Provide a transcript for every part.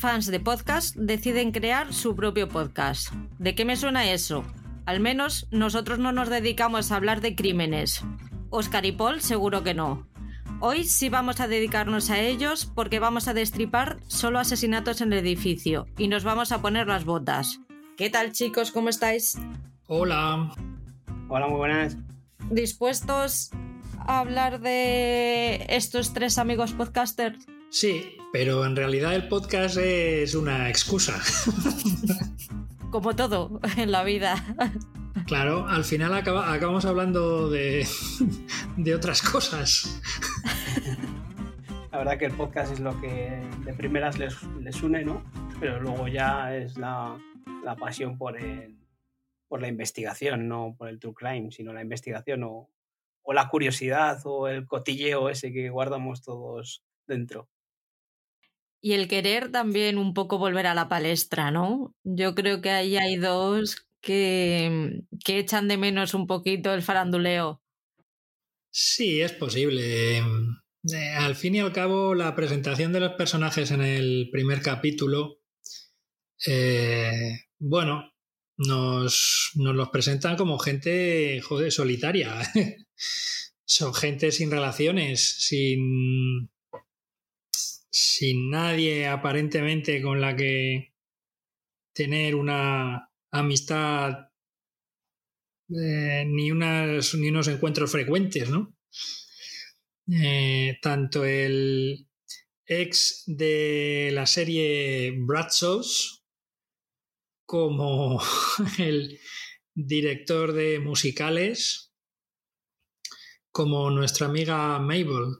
fans de podcast deciden crear su propio podcast. ¿De qué me suena eso? Al menos nosotros no nos dedicamos a hablar de crímenes. Oscar y Paul seguro que no. Hoy sí vamos a dedicarnos a ellos porque vamos a destripar solo asesinatos en el edificio y nos vamos a poner las botas. ¿Qué tal chicos? ¿Cómo estáis? Hola. Hola, muy buenas. ¿Dispuestos a hablar de estos tres amigos podcasters? Sí, pero en realidad el podcast es una excusa. Como todo en la vida. Claro, al final acabamos hablando de, de otras cosas. La verdad que el podcast es lo que de primeras les, les une, ¿no? Pero luego ya es la, la pasión por, el, por la investigación, no por el true crime, sino la investigación o, o la curiosidad o el cotilleo ese que guardamos todos dentro. Y el querer también un poco volver a la palestra, ¿no? Yo creo que ahí hay dos que, que echan de menos un poquito el faranduleo. Sí, es posible. Eh, al fin y al cabo, la presentación de los personajes en el primer capítulo, eh, bueno, nos, nos, los presentan como gente, joder, solitaria. Son gente sin relaciones, sin, sin nadie aparentemente con la que tener una amistad eh, ni, unas, ni unos encuentros frecuentes, ¿no? Eh, tanto el ex de la serie Bradshaws como el director de musicales, como nuestra amiga Mabel,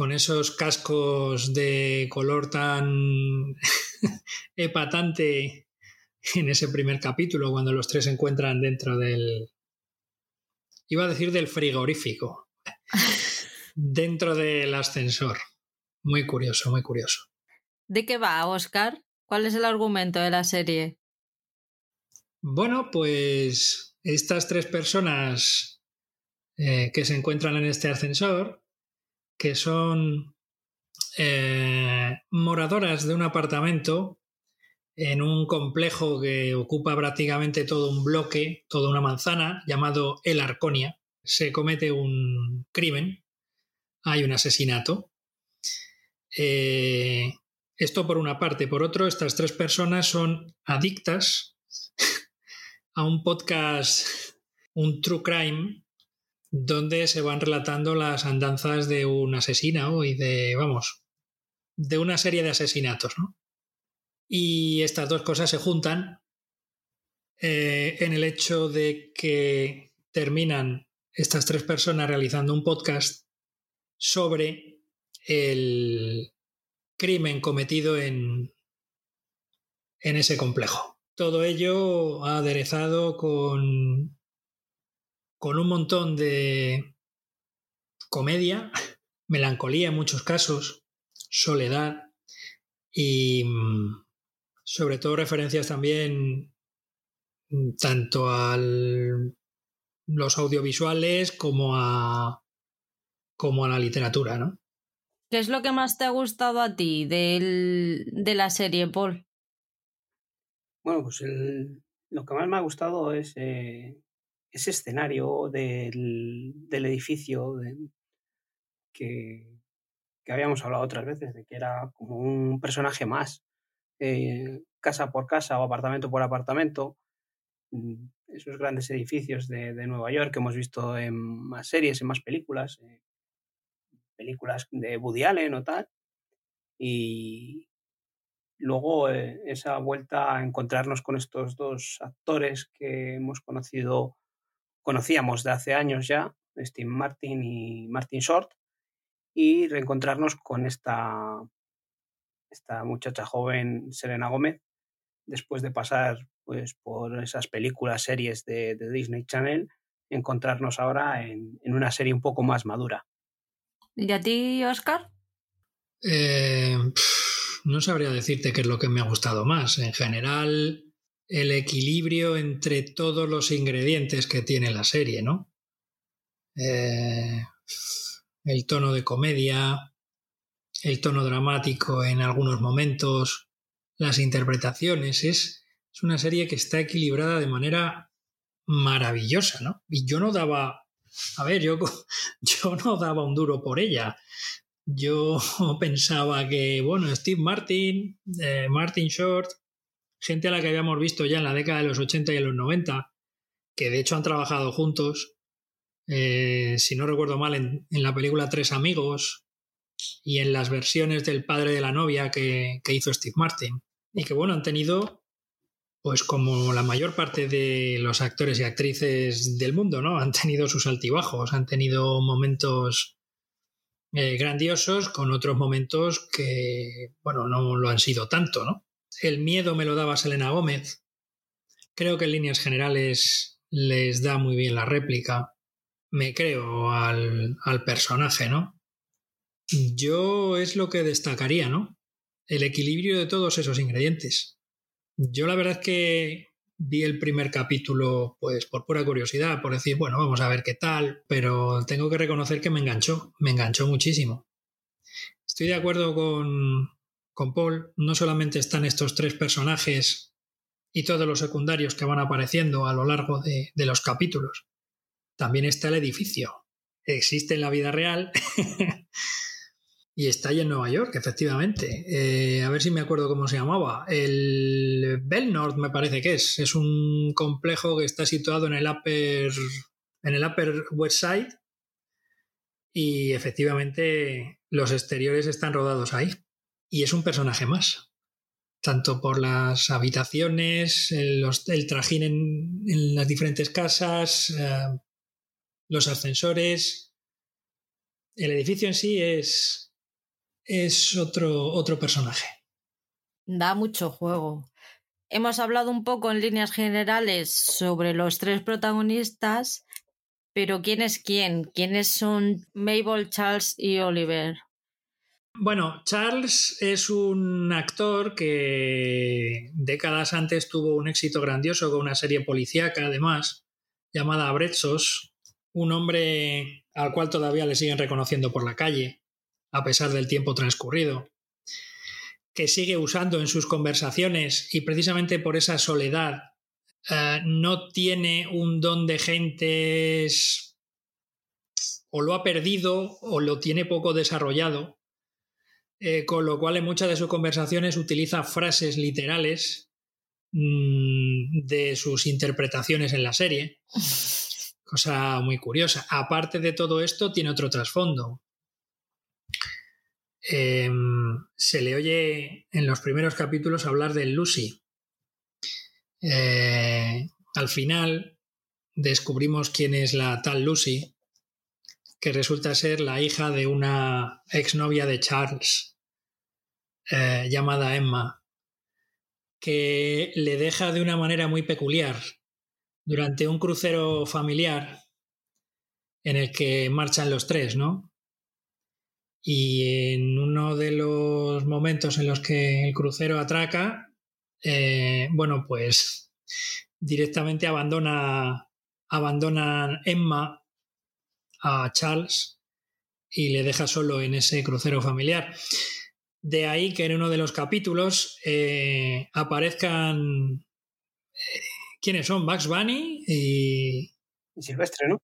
con esos cascos de color tan epatante en ese primer capítulo, cuando los tres se encuentran dentro del... Iba a decir del frigorífico, dentro del ascensor. Muy curioso, muy curioso. ¿De qué va, Oscar? ¿Cuál es el argumento de la serie? Bueno, pues estas tres personas eh, que se encuentran en este ascensor que son eh, moradoras de un apartamento en un complejo que ocupa prácticamente todo un bloque, toda una manzana, llamado El Arconia. Se comete un crimen, hay un asesinato. Eh, esto por una parte. Por otro, estas tres personas son adictas a un podcast, un true crime, donde se van relatando las andanzas de un asesino y de, vamos, de una serie de asesinatos, ¿no? Y estas dos cosas se juntan eh, en el hecho de que terminan estas tres personas realizando un podcast sobre el crimen cometido en, en ese complejo. Todo ello aderezado con con un montón de comedia, melancolía en muchos casos, soledad y mm, sobre todo referencias también mm, tanto a los audiovisuales como a, como a la literatura, ¿no? ¿Qué es lo que más te ha gustado a ti de la serie, Paul? Bueno, pues lo que más me ha gustado es eh, ese escenario del, del edificio que, que, habíamos hablado otras veces, de que era como un personaje más, eh, casa por casa o apartamento por apartamento, mm, esos grandes edificios de, de, Nueva York que hemos visto en más series, en más películas, eh, películas de Woody Allen o tal, y luego eh, esa vuelta a encontrarnos con estos dos actores que hemos conocido conocíamos de hace años ya, Steve Martin y Martin Short, y reencontrarnos con esta, esta muchacha joven, Selena Gómez, después de pasar pues, por esas películas, series de, de Disney Channel, encontrarnos ahora en, en, una serie un poco más madura. ¿Y a ti, Oscar? Eh, no sabría decirte qué es lo que me ha gustado más. En general, el equilibrio entre todos los ingredientes que tiene la serie, ¿no? Eh, el tono de comedia, el tono dramático en algunos momentos, las interpretaciones. Es, una serie que está equilibrada de manera maravillosa, ¿no? Y yo no daba, a ver, yo, yo no daba un duro por ella. Yo pensaba que, bueno, Steve Martin, eh, Martin Short, gente a la que habíamos visto ya en la década de los 80 y en los 90, que de hecho han trabajado juntos, eh, si no recuerdo mal, en, la película Tres Amigos y en las versiones del padre de la novia que, hizo Steve Martin. Y que bueno, han tenido, pues como la mayor parte de los actores y actrices del mundo, ¿no? Han tenido sus altibajos, han tenido momentos eh, grandiosos con otros momentos que, bueno, no lo han sido tanto, ¿no? El miedo me lo daba Selena Gómez. Creo que en líneas generales les da muy bien la réplica. Me creo al, al personaje, ¿no? Yo es lo que destacaría, ¿no? El equilibrio de todos esos ingredientes. Yo la verdad es que vi el primer capítulo pues por pura curiosidad, por decir, bueno, vamos a ver qué tal, pero tengo que reconocer que me enganchó, me enganchó muchísimo. Estoy de acuerdo con, con Paul, no solamente están estos tres personajes y todos los secundarios que van apareciendo a lo largo de, los capítulos, también está el edificio. Existe en la vida real Y está ahí en Nueva York, efectivamente. Eh, a ver si me acuerdo cómo se llamaba. El Belnord me parece que es. Es un complejo que está situado en el Upper, en el upper West Side. Y efectivamente los exteriores están rodados ahí. Y es un personaje más. Tanto por las habitaciones, el, trajín en, las diferentes casas, eh, los ascensores. El edificio en sí es, es otro, otro personaje. Da mucho juego. Hemos hablado un poco en líneas generales sobre los tres protagonistas, pero ¿quién es quién? ¿Quiénes son Mabel, Charles y Oliver? Bueno, Charles es un actor que décadas antes tuvo un éxito grandioso con una serie policíaca, además, llamada Brechos, un hombre al cual todavía le siguen reconociendo por la calle a pesar del tiempo transcurrido, que sigue usando en sus conversaciones y precisamente por esa soledad eh, no tiene un don de gentes o lo ha perdido o lo tiene poco desarrollado, eh, con lo cual en muchas de sus conversaciones utiliza frases literales mm, de sus interpretaciones en la serie. Cosa muy curiosa. Aparte de todo esto, tiene otro trasfondo. Em, se le oye en los primeros capítulos hablar de Lucy. Eh, al final descubrimos quién es la tal Lucy, que resulta ser la hija de una exnovia de Charles, eh, llamada Emma, que le deja de una manera muy peculiar durante un crucero familiar en el que marchan los tres, ¿no? Y en uno de los momentos en los que el crucero atraca, eh, bueno, pues directamente abandona, abandona Emma a Charles y le deja solo en ese crucero familiar. De ahí que en uno de los capítulos eh, aparezcan. Eh, ¿Quiénes son? Bugs Bunny y. Y Silvestre, ¿no?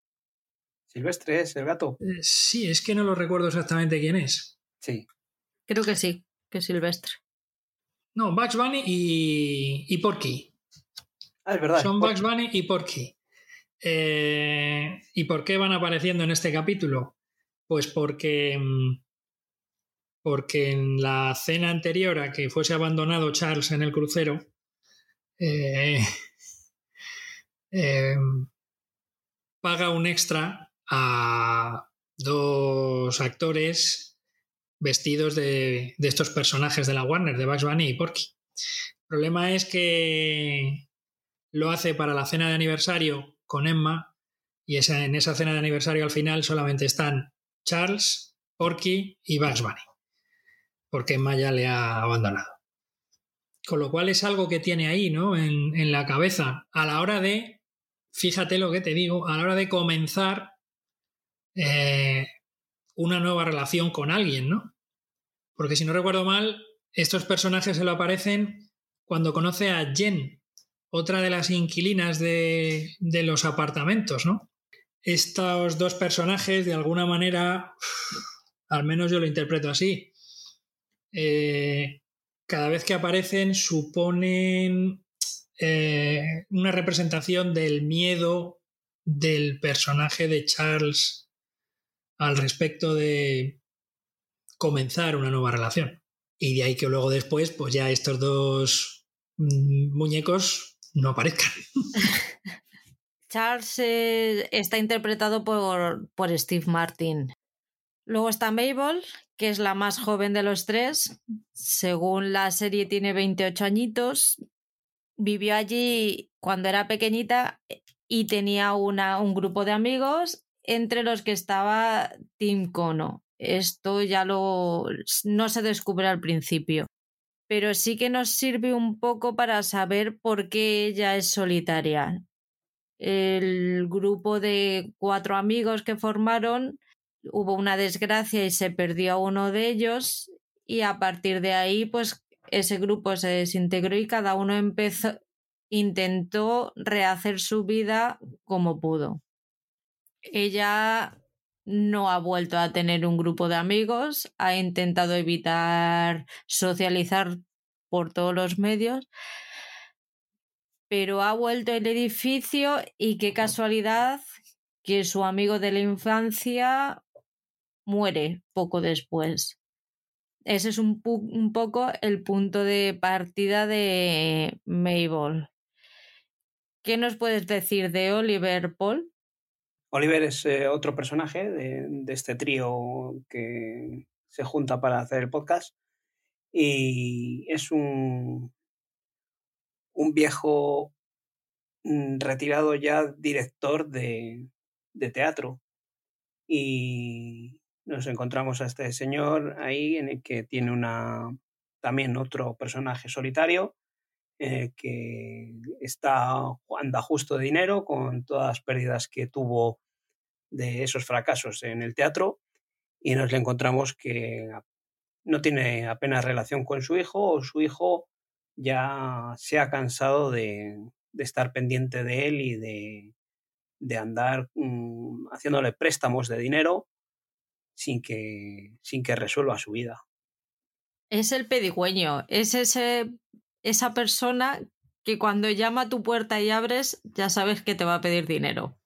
Silvestre es el gato. Eh, sí, es que no lo recuerdo exactamente quién es. Sí. Creo que sí, que es Silvestre. No, Bugs Bunny y, y Porky. Ah, es verdad. Son Bugs Bunny y Porky. Eh, ¿Y por qué van apareciendo en este capítulo? Pues porque, mm, porque en la cena anterior a que fuese abandonado Charles en el crucero, eh, paga un extra a dos actores vestidos de, estos personajes de la Warner, de Bugs Bunny y Porky. El problema es que lo hace para la cena de aniversario con Emma y en esa cena de aniversario al final solamente están Charles, Porky y Bugs Bunny, porque Emma ya le ha abandonado. Con lo cual es algo que tiene ahí, ¿no? En, la cabeza. A la hora de, fíjate lo que te digo, a la hora de comenzar eh, una nueva relación con alguien, ¿no? Porque si no recuerdo mal, estos personajes se lo aparecen cuando conoce a Jen, otra de las inquilinas de los apartamentos, ¿no? Estos dos personajes, de alguna manera, al menos yo lo interpreto así, eh, cada vez que aparecen suponen eh, una representación del miedo del personaje de Charles al respecto de comenzar una nueva relación. Y de ahí que luego después, pues ya estos dos mm, muñecos no aparezcan. Charles eh, está interpretado por, por Steve Martin. Luego está Mabel, que es la más joven de los tres. Según la serie tiene 28 añitos. Vivió allí cuando era pequeñita y tenía una, un grupo de amigos entre los que estaba Tim Kono. Esto ya lo no se descubre al principio, pero sí que nos sirve un poco para saber por qué ella es solitaria. El grupo de cuatro amigos que formaron hubo una desgracia y se perdió a uno de ellos y a partir de ahí pues ese grupo se desintegró y cada uno empezó intentó rehacer su vida como pudo. Ella no ha vuelto a tener un grupo de amigos, ha intentado evitar socializar por todos los medios, pero ha vuelto al edificio y qué casualidad que su amigo de la infancia muere poco después. Ese es un, un poco el punto de partida de Mabel. ¿Qué nos puedes decir de Oliver Paul? Oliver es eh, otro personaje de, de, este trío que se junta para hacer el podcast y es un, un viejo mm, retirado ya director de, de teatro y nos encontramos a este señor ahí en el que tiene una también otro personaje solitario eh, que está anda justo de dinero con todas las pérdidas que tuvo de esos fracasos en el teatro y nos le encontramos que no tiene apenas relación con su hijo o su hijo ya se ha cansado de, de estar pendiente de él y de, de andar mmm, haciéndole préstamos de dinero sin que, sin que resuelva su vida. Es el pedigüeño, es ese, esa persona que cuando llama a tu puerta y abres ya sabes que te va a pedir dinero.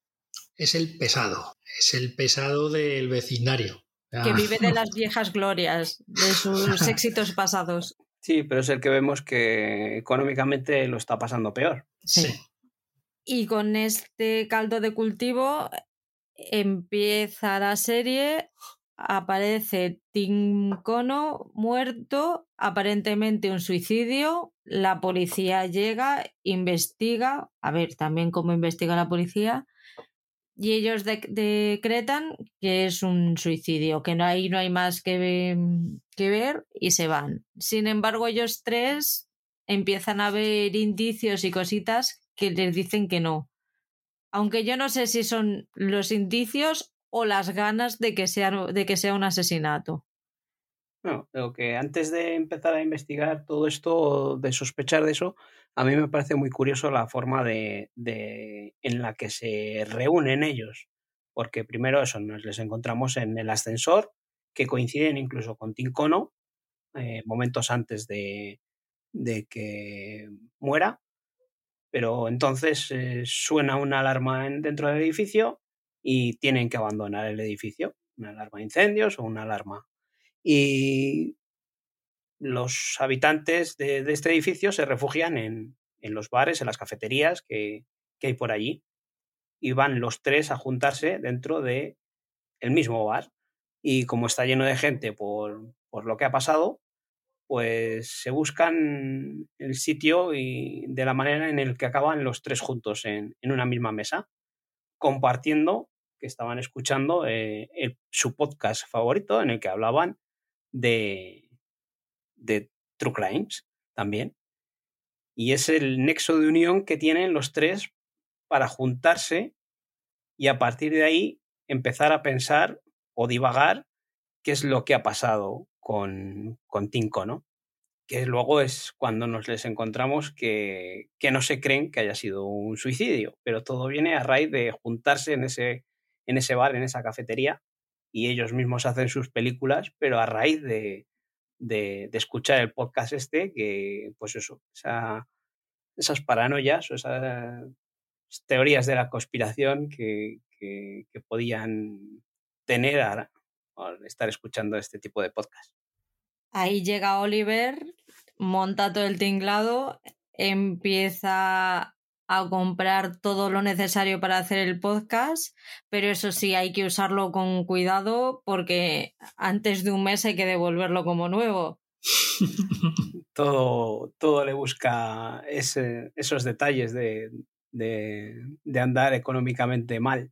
Es el pesado, es el pesado del vecindario. Que vive de las viejas glorias, de sus éxitos pasados. Sí, pero es el que vemos que económicamente lo está pasando peor. Sí. sí. Y con este caldo de cultivo empieza la serie aparece Tim Kono muerto, aparentemente un suicidio. La policía llega, investiga, a ver también cómo investiga la policía, y ellos de decretan que es un suicidio, que no hay, no hay más que, que ver y se van. Sin embargo, ellos tres empiezan a ver indicios y cositas que les dicen que no. Aunque yo no sé si son los indicios o las ganas de que sea, de que sea un asesinato. No, pero que antes de empezar a investigar todo esto, de sospechar de eso, a mí me parece muy curioso la forma de, de en la que se reúnen ellos. Porque primero eso, nos les encontramos en el ascensor, que coinciden incluso con Tincono, eh, momentos antes de, de, que muera. Pero entonces eh, suena una alarma en, dentro del edificio y tienen que abandonar el edificio, una alarma de incendios o una alarma. Y los habitantes de, de este edificio se refugian en, en, los bares, en las cafeterías que, que, hay por allí. Y van los tres a juntarse dentro de el mismo bar. Y como está lleno de gente por, por lo que ha pasado, pues se buscan el sitio y de la manera en el que acaban los tres juntos en, en una misma mesa, compartiendo que estaban escuchando eh, su podcast favorito en el que hablaban de, de True Crimes también. Y es el nexo de unión que tienen los tres para juntarse y a partir de ahí empezar a pensar o divagar qué es lo que ha pasado con, con Tinko, ¿no? Que luego es cuando nos les encontramos que, que no se creen que haya sido un suicidio, pero todo viene a raíz de juntarse en ese, en ese bar, en esa cafetería, y ellos mismos hacen sus películas, pero a raíz de, de, escuchar el podcast este, que pues eso, esas paranoias o esas teorías de la conspiración que, que, podían tener al, estar escuchando este tipo de podcast. Ahí llega Oliver, monta todo el tinglado, empieza a comprar todo lo necesario para hacer el podcast, pero eso sí, hay que usarlo con cuidado porque antes de un mes hay que devolverlo como nuevo. todo, todo le busca esos detalles de, andar económicamente mal.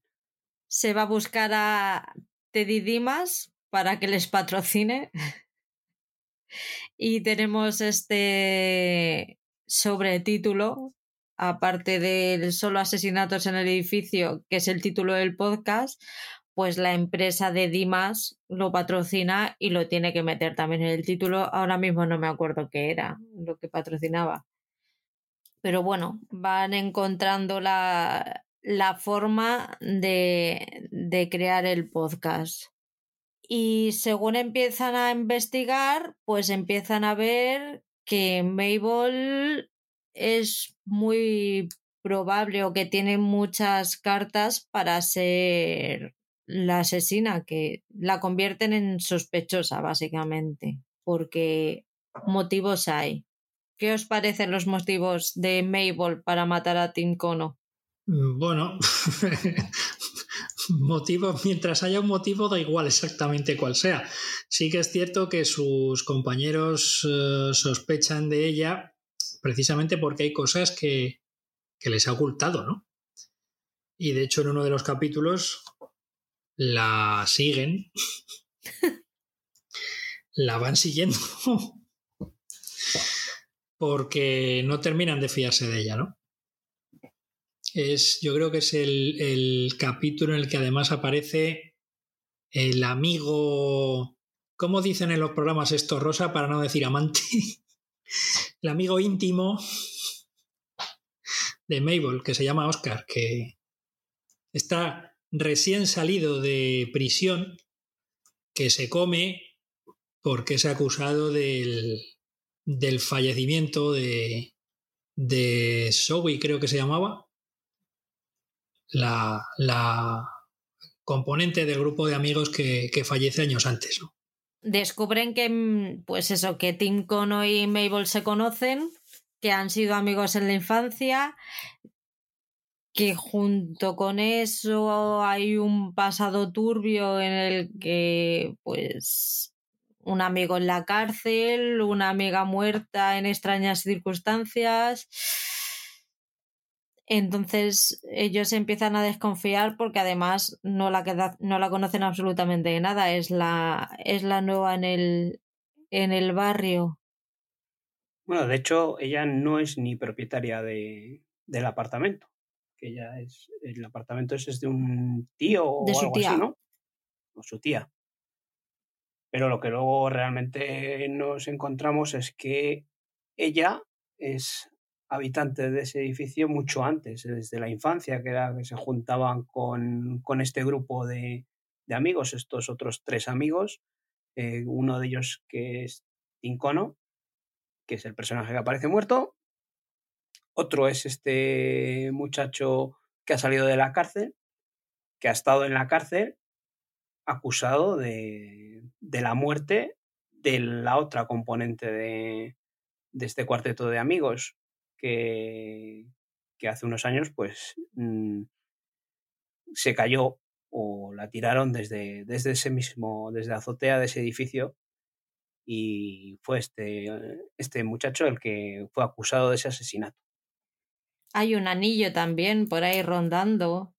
Se va a buscar a Teddy Dimas para que les patrocine. y tenemos este sobretítulo aparte del solo asesinatos en el edificio, que es el título del podcast, pues la empresa de Dimas lo patrocina y lo tiene que meter también en el título. Ahora mismo no me acuerdo qué era lo que patrocinaba. Pero bueno, van encontrando la, la forma de, de crear el podcast. Y según empiezan a investigar, pues empiezan a ver que Mabel es muy probable o que tiene muchas cartas para ser la asesina, que la convierten en sospechosa, básicamente, porque motivos hay. ¿Qué os parecen los motivos de Mabel para matar a Tim Cono? Mm, bueno, motivos, mientras haya un motivo, da igual exactamente cuál sea. Sí que es cierto que sus compañeros eh, sospechan de ella precisamente porque hay cosas que, les ha ocultado, ¿no? Y de hecho en uno de los capítulos la siguen, la van siguiendo, porque no terminan de fiarse de ella, ¿no? Es, yo creo que es el, el capítulo en el que además aparece el amigo, ¿cómo dicen en los programas esto, Rosa, para no decir amante? El amigo íntimo de Mabel, que se llama Oscar, que está recién salido de prisión, que se come porque es acusado del, del fallecimiento de, de Zoe, creo que se llamaba, la, la componente del grupo de amigos que, que fallece años antes. ¿no? Descubren que, mm, pues eso, que Tim Cono y Mabel se conocen, que han sido amigos en la infancia, que junto con eso hay un pasado turbio en el que, pues, un amigo en la cárcel, una amiga muerta en extrañas circunstancias entonces ellos empiezan a desconfiar porque además no la, no la conocen absolutamente de nada, es la, es la nueva en el, en el barrio. Bueno, de hecho, ella no es ni propietaria de, del apartamento. Que ella es. El apartamento es de un tío o de su tía. ¿no? O su tía. Pero lo que luego realmente nos encontramos es que ella es habitantes de ese edificio mucho antes, desde la infancia, que era que se juntaban con, con este grupo de, de, amigos, estos otros tres amigos, eh, uno de ellos que es Tincono, que es el personaje que aparece muerto, otro es este muchacho que ha salido de la cárcel, que ha estado en la cárcel acusado de, de la muerte de la otra componente de, de este cuarteto de amigos, que, hace unos años pues mm, se cayó o la tiraron desde, desde ese mismo, desde la azotea de ese edificio y fue este, este muchacho el que fue acusado de ese asesinato. Hay un anillo también por ahí rondando.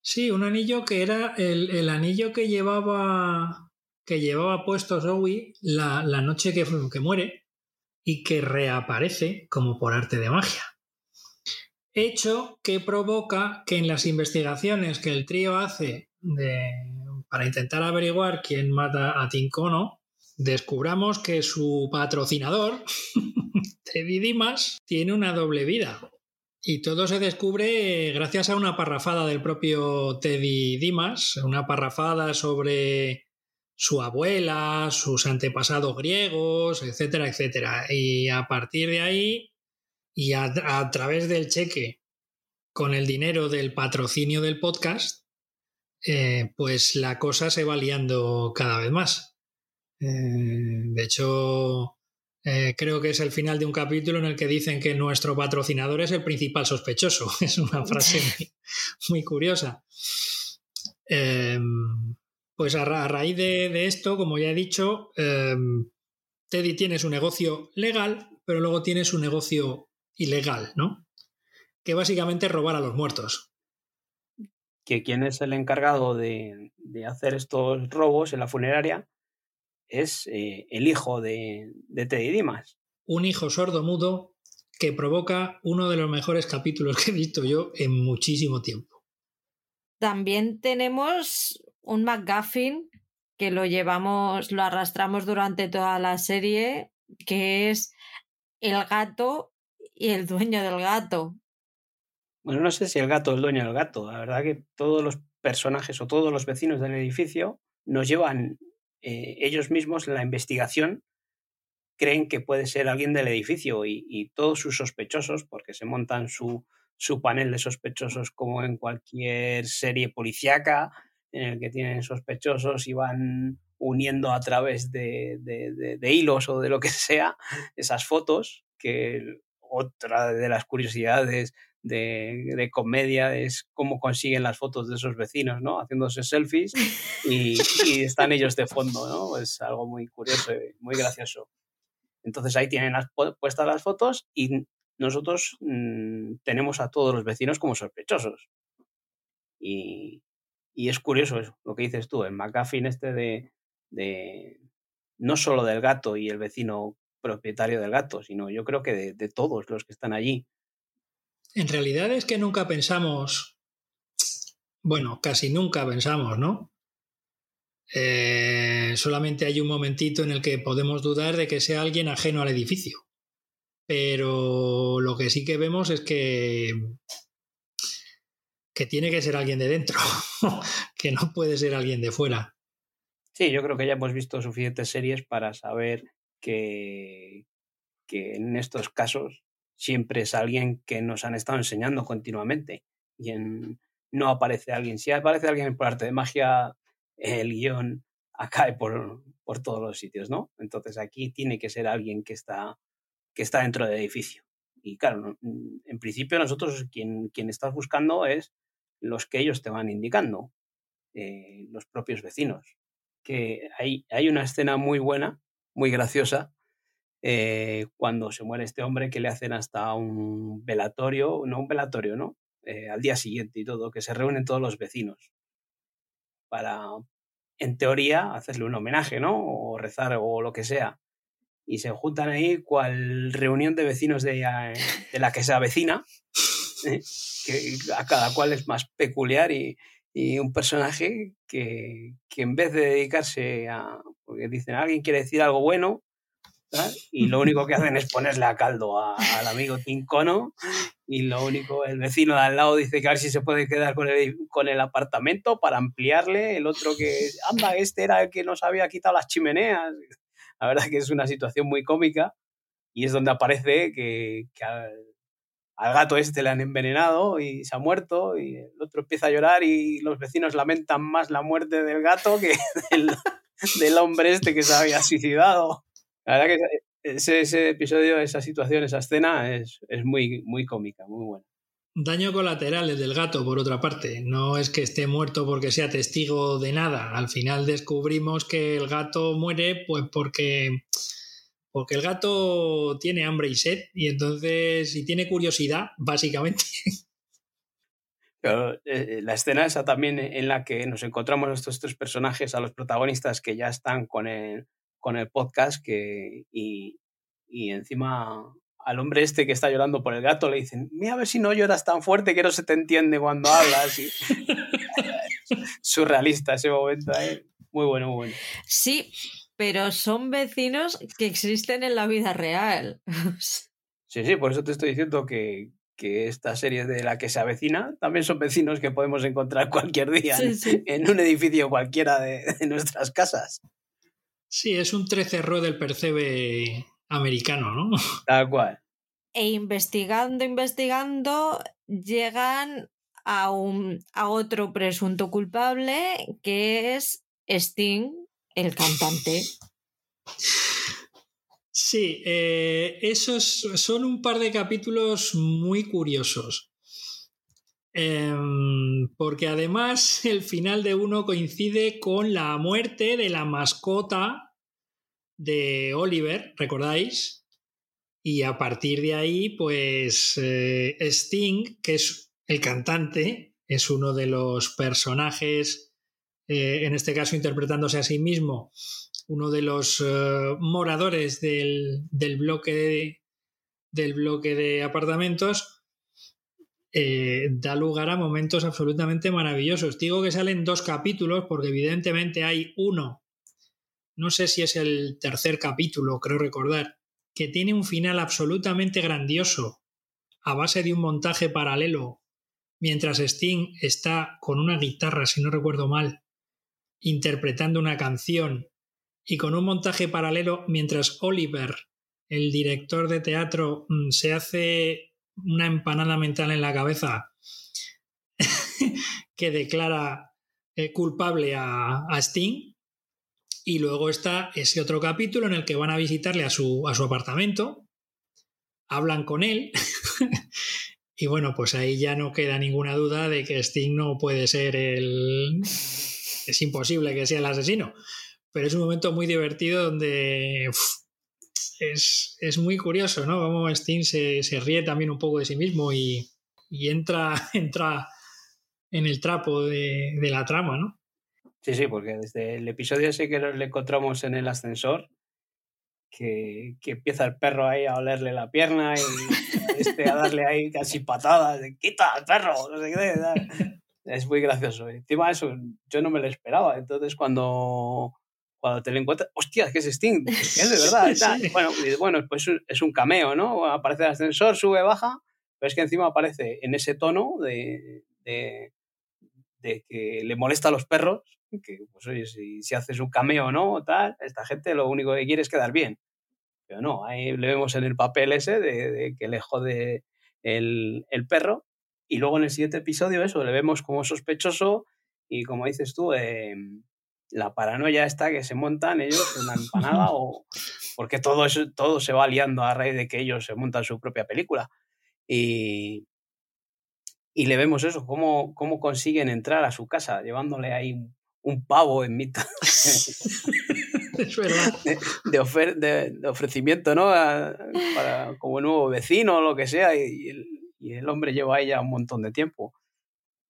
Sí, un anillo que era el, anillo que llevaba que llevaba puesto Zoe la, la noche que, que muere y que reaparece como por arte de magia. Hecho que provoca que en las investigaciones que el trío hace para intentar averiguar quién mata a Tincono, descubramos que su patrocinador, Teddy Dimas, tiene una doble vida. Y todo se descubre gracias a una parrafada del propio Teddy Dimas, una parrafada sobre su abuela, sus antepasados griegos, etcétera, etcétera. Y a partir de ahí, y a, través del cheque, con el dinero del patrocinio del podcast, eh, pues la cosa se va liando cada vez más. Eh, de hecho, eh, creo que es el final de un capítulo en el que dicen que nuestro patrocinador es el principal sospechoso. Es una frase muy, curiosa. Pues a, raíz de, esto, como ya he dicho, Teddy tiene su negocio legal, pero luego tiene su negocio ilegal, ¿no? Que básicamente es robar a los muertos que quien es el encargado de, hacer estos robos en la funeraria es eh, el hijo de, de Teddy Dimas. Un hijo sordo-mudo que provoca uno de los mejores capítulos que he visto yo en muchísimo tiempo. También tenemos un McGuffin que lo llevamos, lo arrastramos durante toda la serie, que es el gato y el dueño del gato. Bueno, no sé si el gato es el dueño del gato. La verdad que todos los personajes o todos los vecinos del edificio nos llevan eh, ellos mismos la investigación, creen que puede ser alguien del edificio y, todos sus sospechosos, porque se montan su, su, panel de sospechosos como en cualquier serie policíaca, en el que tienen sospechosos y van uniendo a través de, de, de hilos o de lo que sea esas fotos, que otra de las curiosidades de, comedia es cómo consiguen las fotos de esos vecinos, ¿no? Haciéndose selfies y, están ellos de fondo, ¿no? Es algo muy curioso y muy gracioso. Entonces ahí tienen las, puestas las fotos y nosotros mm, tenemos a todos los vecinos como sospechosos. Y, es curioso eso, lo que dices tú, el McGuffin este de, de, no solo del gato y el vecino propietario del gato, sino yo creo que de todos los que están allí en realidad es que nunca pensamos, bueno, casi nunca pensamos, ¿no? Eh, solamente hay un momentito en el que podemos dudar de que sea alguien ajeno al edificio. Pero lo que sí que vemos es que, que tiene que ser alguien de dentro, que no puede ser alguien de fuera. Sí, yo creo que ya hemos visto suficientes series para saber que, que en estos casos siempre es alguien que nos han estado enseñando continuamente. Y no aparece alguien. Si aparece alguien por arte de magia, el guion cae por, por todos los sitios, ¿no? Entonces aquí tiene que ser alguien que está, que está dentro del edificio. Y claro, en principio nosotros quien, quien estás buscando es los que ellos te van indicando, eh, los propios vecinos. Que hay, hay una escena muy buena, muy graciosa, eh, cuando se muere este hombre que le hacen hasta un velatorio, no un velatorio, ¿no? Eh, al día siguiente y todo, que se reúnen todos los vecinos para, en teoría, hacerle un homenaje, ¿no? O rezar o lo que sea. Y se juntan ahí cual reunión de vecinos de, la que se avecina, que a cada cual es más peculiar y, y un personaje que, que, en vez de dedicarse a, porque dicen, alguien quiere decir algo bueno, y lo único que hacen es ponerle a caldo al amigo Tincono y lo único, el vecino de al lado dice que a ver si se puede quedar con el, con el apartamento para ampliarle, el otro que, anda, este era el que nos había quitado las chimeneas. La verdad que es una situación muy cómica y es donde aparece que, al, gato este le han envenenado y se ha muerto y el otro empieza a llorar y los vecinos lamentan más la muerte del gato que del, hombre este que se había suicidado. La verdad que ese, ese episodio, esa situación, esa escena es, es muy, muy cómica, muy buena. Daño colateral el del gato, por otra parte. No es que esté muerto porque sea testigo de nada. Al final descubrimos que el gato muere pues porque, porque el gato tiene hambre y sed y entonces y tiene curiosidad, básicamente. Pero, eh, la escena esa también en la que nos encontramos estos tres personajes, a los protagonistas que ya están con el, con el podcast que, y, y encima al hombre este que está llorando por el gato le dicen, mira a ver si no lloras tan fuerte que no se te entiende cuando hablas. Y... surrealista ese momento. ¿eh? Muy bueno, muy bueno. Sí, pero son vecinos que existen en la vida real. Sí, sí, por eso te estoy diciendo que, que esta serie de la que se avecina también son vecinos que podemos encontrar cualquier día en, un edificio cualquiera de, nuestras casas. Sí, es un 13 del percebe americano, ¿no? Tal cual. E investigando, investigando, llegan a, un, a otro presunto culpable que es Sting, el cantante. Sí, eh, esos son un par de capítulos muy curiosos. Em, porque además el final de uno coincide con la muerte de la mascota de Oliver, ¿recordáis? Y a partir de ahí, pues eh, Sting, que es el cantante, es uno de los personajes, eh, en este caso interpretándose a sí mismo, uno de los eh, moradores del, bloque de, del bloque de apartamentos, eh, da lugar a momentos absolutamente maravillosos. Digo que salen dos capítulos porque evidentemente hay uno, no sé si es el tercer capítulo, creo recordar, que tiene un final absolutamente grandioso a base de un montaje paralelo, mientras Sting está con una guitarra, si no recuerdo mal, interpretando una canción y con un montaje paralelo mientras Oliver, el director de teatro, mm, se hace una empanada mental en la cabeza que declara eh, culpable a, Sting. Y luego está ese otro capítulo en el que van a visitarle a su, a su apartamento, hablan con él. y bueno, pues ahí ya no queda ninguna duda de que Sting no puede ser el... Es imposible que sea el asesino pero es un momento muy divertido donde es, muy curioso, ¿no? Como Steam se, ríe también un poco de sí mismo y, entra, entra en el trapo de, la trama, ¿no? Sí, sí, porque desde el episodio ese que le encontramos en el ascensor, que, empieza el perro ahí a olerle la pierna y este a darle ahí casi patadas, de, quita al perro, no sé qué. Es muy gracioso. Encima eso, yo no me lo esperaba. Entonces cuando cuando te lo encuentras, hostia, que es Sting, es de verdad. Bueno, bueno, pues es un cameo, ¿no? Aparece el ascensor, sube, baja, pero es que encima aparece en ese tono de, de, que le molesta a los perros, que pues oye, si, si haces un cameo no, tal, esta gente lo único que quiere es quedar bien. Pero no, ahí le vemos en el papel ese de, que le jode el, el, perro. Y luego en el siguiente episodio, eso, le vemos como sospechoso y como dices tú, eh, la paranoia está que se montan ellos en la empanada o porque todo eso todo se va liando a raíz de que ellos se montan su propia película. Y, y le vemos eso cómo, cómo consiguen entrar a su casa llevándole ahí un, pavo en mitad de, de, ofrecimiento no para como nuevo vecino o lo que sea y, el, hombre lleva ahí ya un montón de tiempo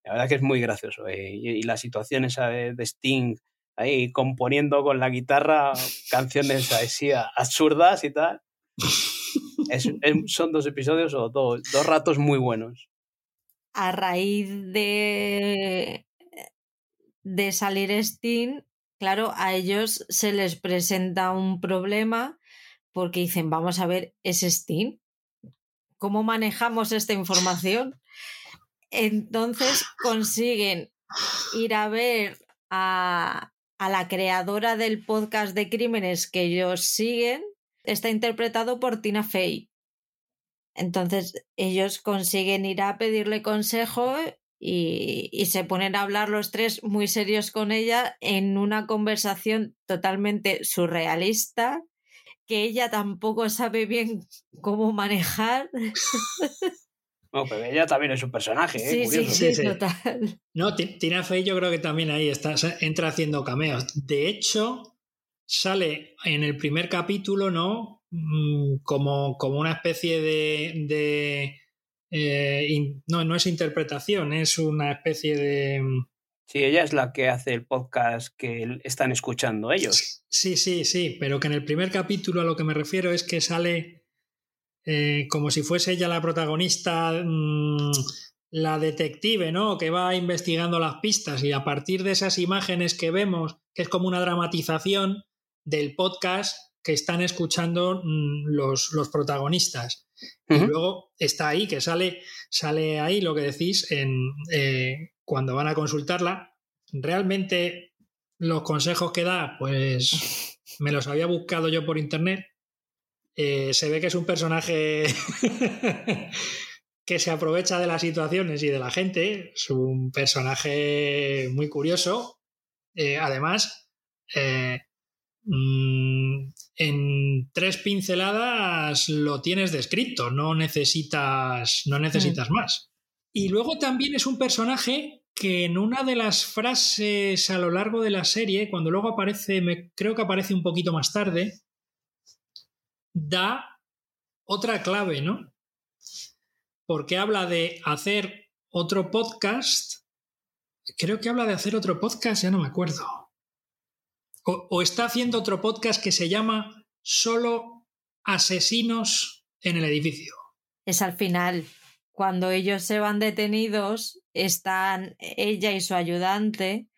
la verdad que es muy gracioso eh, y, la situación esa de, de Sting ahí componiendo con la guitarra canciones así absurdas y tal. son dos episodios o dos, dos ratos muy buenos. A raíz de, de salir Steam, claro, a ellos se les presenta un problema porque dicen, vamos a ver, ¿es Steam? ¿Cómo manejamos esta información? Entonces consiguen ir a ver a, a la creadora del podcast de crímenes que ellos siguen, está interpretado por Tina Fey. Entonces ellos consiguen ir a pedirle consejo y, y, se ponen a hablar los tres muy serios con ella en una conversación totalmente surrealista que ella tampoco sabe bien cómo manejar. No, pero ella también es un personaje, ¿eh? Sí, sí, sí, total. No, Tina Fey yo creo que también ahí está, entra haciendo cameos. De hecho, sale en el primer capítulo, ¿no? Mm, como, como una especie de... Eh, no, no es interpretación, es una especie de... Sí, ella es la que hace el podcast que están escuchando ellos. Sí, sí, sí, pero que en el primer capítulo a lo que me refiero es que sale eh, como si fuese ella la protagonista, mm, la detective, ¿no? Que va investigando las pistas y a partir de esas imágenes que vemos, que es como una dramatización del podcast que están escuchando mm, los, los protagonistas. Y luego está ahí, que sale, sale ahí lo que decís en, eh, cuando van a consultarla. Realmente los consejos que da, pues me los había buscado yo por internet. Eh, se ve que es un personaje que se aprovecha de las situaciones y de la gente. Es un personaje muy curioso. Eh, además, eh, mm, en tres pinceladas lo tienes descrito, no necesitas, no necesitas mm. más. Y luego también es un personaje que en una de las frases a lo largo de la serie, cuando luego aparece, me, creo que aparece un poquito más tarde, da otra clave, ¿no? porque habla de hacer otro podcast. Creo que habla de hacer otro podcast, ya no me acuerdo. O, está haciendo otro podcast que se llama Solo Asesinos en el edificio. Es al final. Cuando ellos se van detenidos, están ella y su ayudante,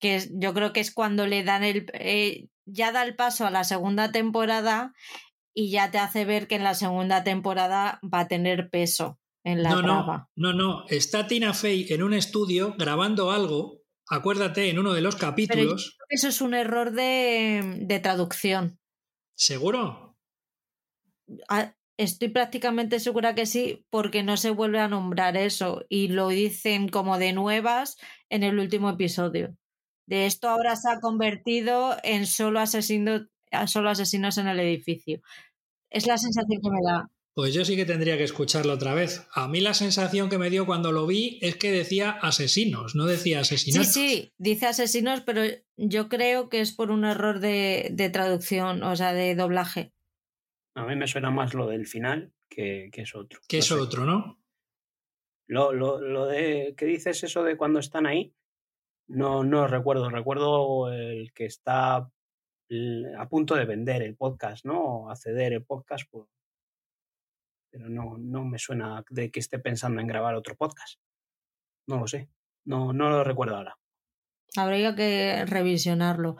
que yo creo que es cuando le dan el... Eh, ya da el paso a la segunda temporada y ya te hace ver que en la segunda temporada va a tener peso en la no, No, no, no. Está Tina Fey en un estudio grabando algo. Acuérdate, en uno de los capítulos. eso es un error de, de traducción. ¿Seguro? Estoy prácticamente segura que sí, porque no se vuelve a nombrar eso y lo dicen como de nuevas en el último episodio. De esto ahora se ha convertido en solo asesino solo asesinos en el edificio. Es la sensación que me da. Pues yo sí que tendría que escucharlo otra vez. A mí la sensación que me dio cuando lo vi es que decía asesinos, no decía asesinos. Sí, sí, dice asesinos, pero yo creo que es por un error de, traducción, o sea, de doblaje. A mí me suena más lo del final que, es otro. Que es otro, ¿no? Lo, lo, lo de que dices eso de cuando están ahí, no, no recuerdo. Recuerdo el que está a punto de vender el podcast, ¿no? A ceder el podcast, pues, pero no, no me suena de que esté pensando en grabar otro podcast. No lo sé, no, no lo recuerdo ahora. Habría que revisionarlo.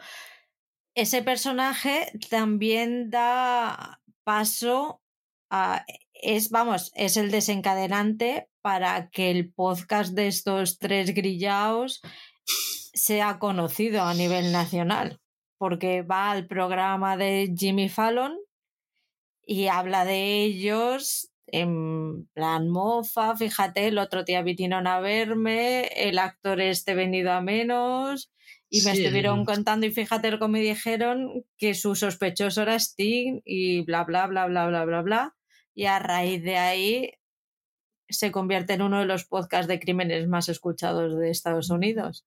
Ese personaje también da paso a. Es, vamos, es el desencadenante para que el podcast de estos tres grillaos sea conocido a nivel nacional porque va al programa de Jimmy Fallon y habla de ellos en plan mofa, fíjate, el otro día vinieron a verme, el actor este venido a menos y me estuvieron contando y fíjate que me dijeron que su sospechoso era Sting y bla bla bla bla bla bla bla y a raíz de ahí se convierte en uno de los podcasts de crímenes más escuchados de Estados Unidos.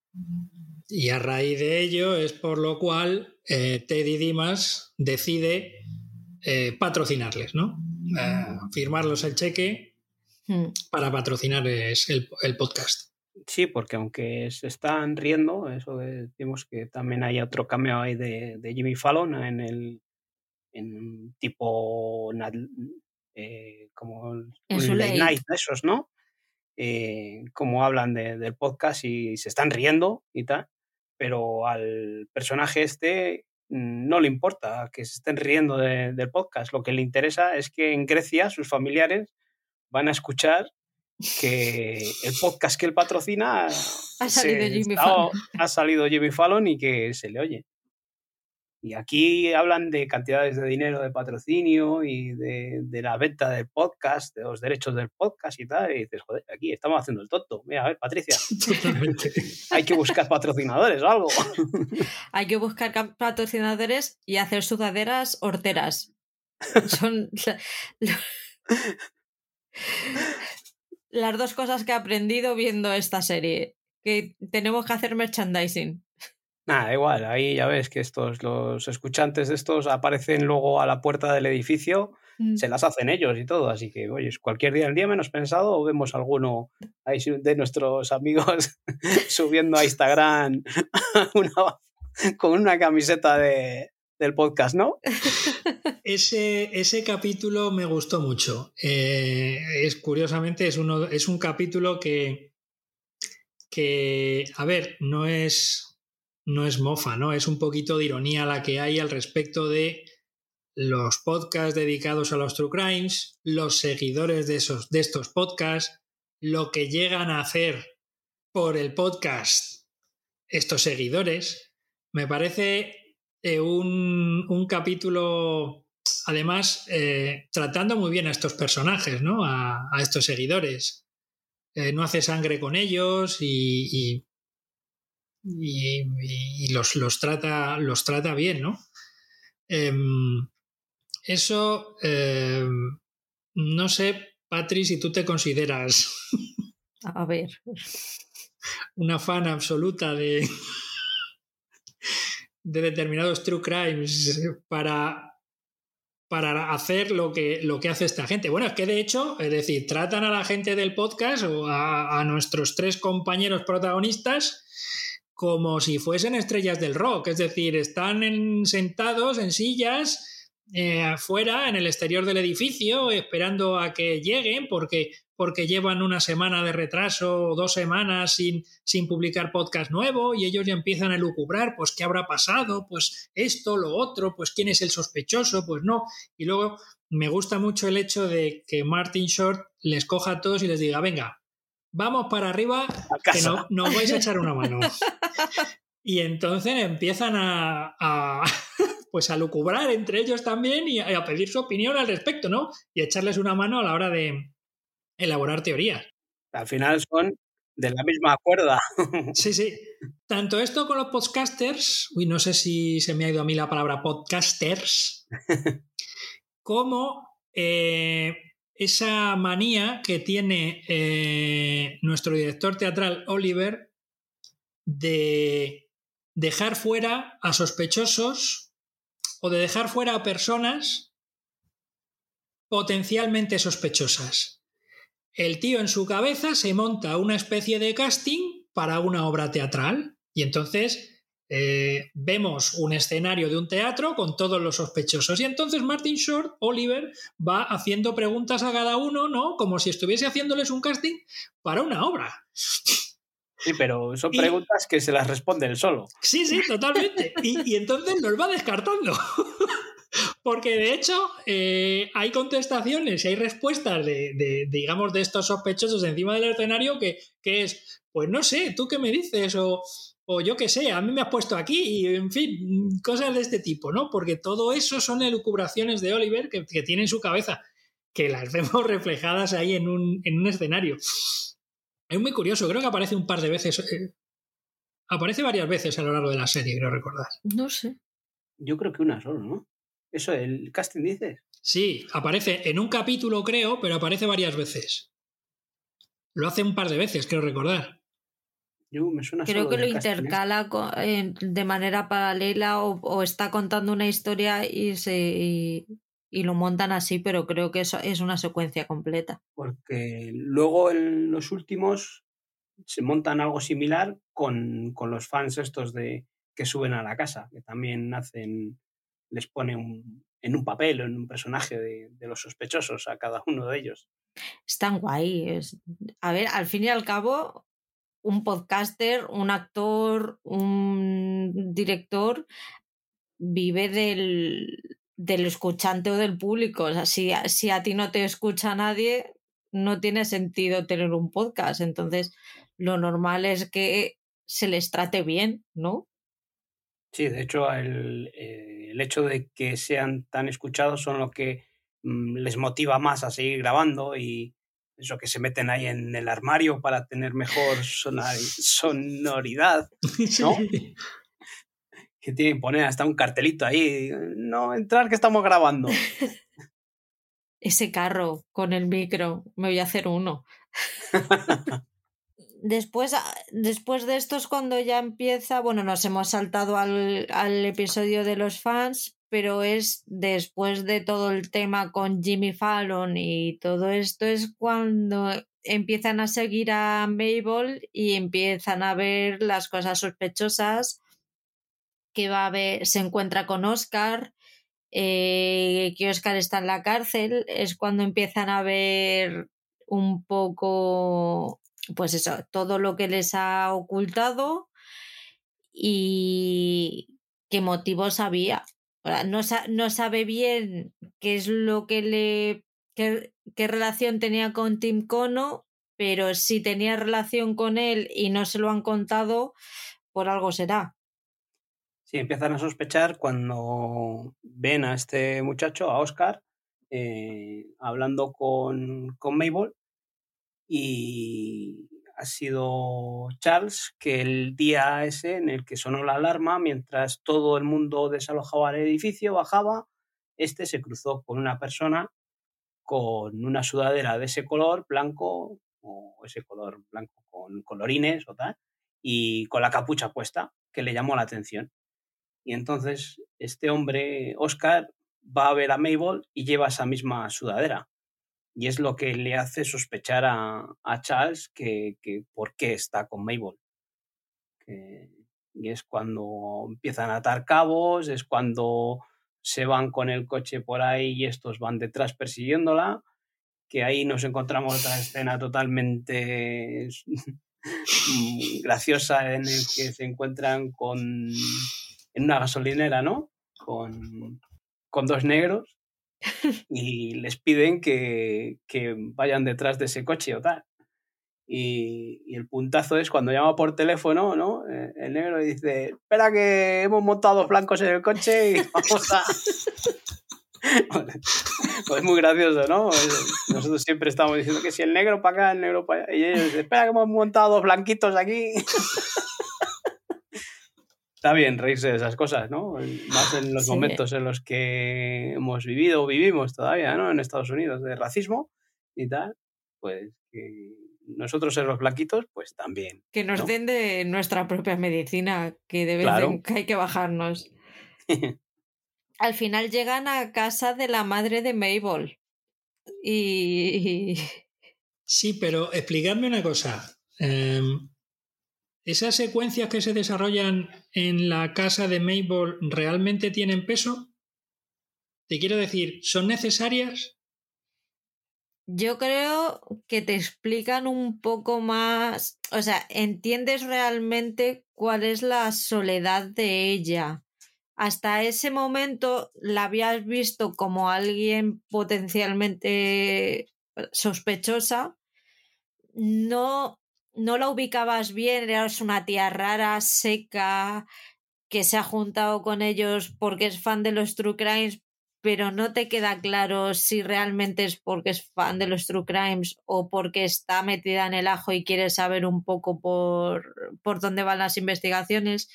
Y a raíz de ello es por lo cual eh, Teddy Dimas decide eh, patrocinarles, ¿no? Eh, firmarlos el cheque hmm. para patrocinarles el, el, podcast. Sí, porque aunque se están riendo, eso decimos que también hay otro cameo ahí de, de Jimmy Fallon en el en tipo como en su night esos, ¿no? como hablan del podcast y se están riendo y tal pero al personaje este no le importa que se estén riendo del podcast. Lo que le interesa es que en Grecia sus familiares van a escuchar que el podcast que él patrocina ha salido, Jimmy Fallon. ha salido Jimmy Fallon y que se le oye. Y aquí hablan de cantidades de dinero de patrocinio y de, la venta del podcast, de los derechos del podcast y tal. Y dices, joder, aquí estamos haciendo el tonto. Mira, a ver, Patricia. Hay que buscar patrocinadores o algo. Hay que buscar patrocinadores y hacer sudaderas horteras. Son las dos cosas que he aprendido viendo esta serie. Que tenemos que hacer merchandising. Nada, igual, ahí ya ves que estos, los escuchantes de estos aparecen luego a la puerta del edificio, mm. se las hacen ellos y todo, así que, oye, cualquier día el día menos pensado vemos alguno ahí de nuestros amigos subiendo a Instagram con una camiseta de, del podcast, ¿no? Ese, ese capítulo me gustó mucho. Eh, es curiosamente, es, uno, es un capítulo que, que, a ver, no es, no es mofa, ¿no? Es un poquito de ironía la que hay al respecto de los podcasts dedicados a los true crimes, los seguidores de, esos, de estos podcasts, lo que llegan a hacer por el podcast estos seguidores. Me parece eh, un, un, capítulo, además, eh, tratando muy bien a estos personajes, ¿no? A, a estos seguidores. Eh, no hace sangre con ellos y, y, y, y los, los, trata, los trata bien, ¿no? Em, eso, em, no sé, Patri, si tú te consideras... A ver. Una fan absoluta de, de determinados true crimes para, para hacer lo que, lo que hace esta gente. Bueno, es que de hecho, es decir, tratan a la gente del podcast o a, a nuestros tres compañeros protagonistas como si fuesen estrellas del rock, es decir, están en, sentados en sillas eh, afuera, en el exterior del edificio, esperando a que lleguen, porque, porque llevan una semana de retraso o dos semanas sin, sin publicar podcast nuevo, y ellos ya empiezan a lucubrar, pues qué habrá pasado, pues esto, lo otro, pues quién es el sospechoso, pues no. Y luego me gusta mucho el hecho de que Martin Short les coja a todos y les diga, venga, vamos para arriba, que no, no vais a echar una mano. Y entonces empiezan a, a pues a lucubrar entre ellos también y a, pedir su opinión al respecto, ¿no? Y echarles una mano a la hora de elaborar teorías. Al final son de la misma cuerda. Sí, sí. Tanto esto con los podcasters, uy, no sé si se me ha ido a mí la palabra podcasters, como eh, esa manía que tiene eh, nuestro director teatral Oliver de dejar fuera a sospechosos o de dejar fuera a personas potencialmente sospechosas. El tío en su cabeza se monta una especie de casting para una obra teatral y entonces eh, vemos un escenario de un teatro con todos los sospechosos y entonces Martin Short, Oliver, va haciendo preguntas a cada uno, ¿no? Como si estuviese haciéndoles un casting para una obra. Sí, pero son preguntas que se las responde él solo. Sí, sí, totalmente. Y, y entonces nos va descartando. Porque de hecho eh, hay contestaciones y hay respuestas de, de, digamos, de estos sospechosos encima del escenario que, que, es, pues no sé, ¿tú qué me dices? O, o yo qué sé, a mí me has puesto aquí, y en fin, cosas de este tipo, ¿no? Porque todo eso son elucubraciones de Oliver que, que tiene en su cabeza, que las vemos reflejadas ahí en un, en un escenario. Es muy curioso, creo que aparece un par de veces. Eh, aparece varias veces a lo largo de la serie, creo recordar. No sé. Yo creo que una solo, ¿no? Eso, el casting dices. Sí, aparece en un capítulo, creo, pero aparece varias veces. Lo hace un par de veces, creo recordar. Yo, me suena creo que lo ¿eh? intercala con, eh, de manera paralela o, o, está contando una historia y se, y, y lo montan así, pero creo que eso es una secuencia completa. Porque luego en los últimos se montan algo similar con, con los fans estos de que suben a la casa, que también hacen, les ponen un, en un papel o en un personaje de, de, los sospechosos a cada uno de ellos. Están guay. Es, a ver, al fin y al cabo, un podcaster, un actor, un director vive del, del escuchante o del público. O sea, si, si a ti no te escucha nadie, no tiene sentido tener un podcast. Entonces, lo normal es que se les trate bien, ¿no? Sí, de hecho, el, el hecho de que sean tan escuchados son lo que mm, les motiva más a seguir grabando y eso que se meten ahí en el armario para tener mejor sonoridad, ¿no? Sí que tienen que poner hasta un cartelito ahí. No, entrar que estamos grabando. Ese carro con el micro, me voy a hacer uno. después, después de esto es cuando ya empieza, bueno, nos hemos saltado al, al episodio de los fans, pero es después de todo el tema con Jimmy Fallon y todo esto es cuando empiezan a seguir a Mabel y empiezan a ver las cosas sospechosas que va a ver, se encuentra con Oscar, eh, que Oscar está en la cárcel, es cuando empiezan a ver un poco, pues eso, todo lo que les ha ocultado y qué motivos había. No, no sabe bien qué es lo que le. Qué, qué relación tenía con Tim Cono, pero si tenía relación con él y no se lo han contado, por algo será. Empiezan a sospechar cuando ven a este muchacho, a Oscar, eh, hablando con, con Mabel y ha sido Charles que el día ese en el que sonó la alarma, mientras todo el mundo desalojaba el edificio, bajaba, este se cruzó con una persona con una sudadera de ese color blanco o ese color blanco con colorines o tal y con la capucha puesta que le llamó la atención. Y entonces este hombre, Oscar, va a ver a Mabel y lleva esa misma sudadera y es lo que le hace sospechar a, Charles que, por qué está con Mabel. y es cuando empiezan a atar cabos, es cuando se van con el coche por ahí y estos van detrás persiguiéndola, que ahí nos encontramos otra escena totalmente graciosa en el que se encuentran con en una gasolinera, ¿no? Con, con dos negros y les piden que, vayan detrás de ese coche o tal. Y, el puntazo es cuando llama por teléfono, ¿no? Eh, el negro dice, espera que hemos montado dos blancos en el coche y vamos a... pues es muy gracioso, ¿no? Nosotros siempre estamos diciendo que si el negro para acá, el negro para allá. Y ellos dicen, espera que hemos montado dos blanquitos aquí está bien reírse de esas cosas, ¿no? Más en los momentos en los que hemos vivido o vivimos todavía, ¿no? En Estados Unidos, de racismo y tal, pues que nosotros ser los blanquitos, pues también. Que nos den de nuestra propia medicina, que de vez en que hay que bajarnos. Al final llegan a casa de la madre de Mabel. Y. Sí, pero explicadme una cosa. Em, ¿Esas secuencias que se desarrollan en la casa de Mabel realmente tienen peso? Te quiero decir, ¿son necesarias? Yo creo que te explican un poco más, o sea, entiendes realmente cuál es la soledad de ella. Hasta ese momento la habías visto como alguien potencialmente sospechosa. No no la ubicabas bien, eras una tía rara, seca, que se ha juntado con ellos porque es fan de los True Crimes, pero no te queda claro si realmente es porque es fan de los True Crimes o porque está metida en el ajo y quiere saber un poco por, por dónde van las investigaciones.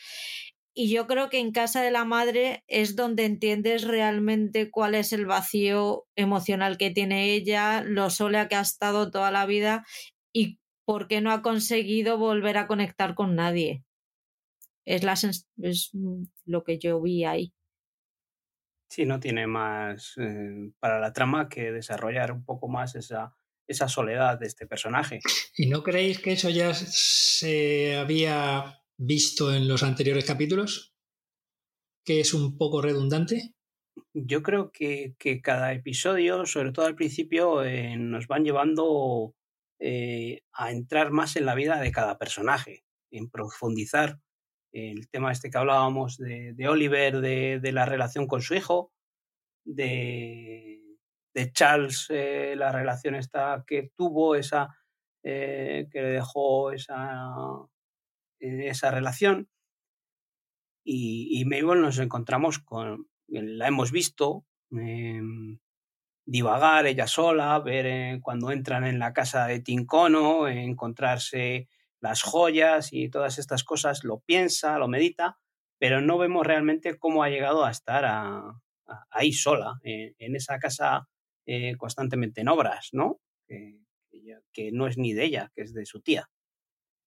Y yo creo que en casa de la madre es donde entiendes realmente cuál es el vacío emocional que tiene ella, lo sola que ha estado toda la vida y porque no ha conseguido volver a conectar con nadie. Es, la es lo que yo vi ahí. Sí, no tiene más eh, para la trama que desarrollar un poco más esa, esa soledad de este personaje. ¿Y no creéis que eso ya se había visto en los anteriores capítulos? ¿Que es un poco redundante? Yo creo que, cada episodio, sobre todo al principio, eh, nos van llevando eh, a entrar más en la vida de cada personaje, en profundizar el tema este que hablábamos de, Oliver, de, la relación con su hijo, de, Charles, eh, la relación esta que tuvo, esa eh, que le dejó esa, esa relación. Y, y Mabel nos encontramos con, la hemos visto, em, divagar ella sola, ver eh, cuando entran en la casa de Tincono, encontrarse las joyas y todas estas cosas, lo piensa, lo medita, pero no vemos realmente cómo ha llegado a estar ahí sola, eh, en esa casa eh, constantemente en obras, ¿no? Que, no es ni de ella, que es de su tía.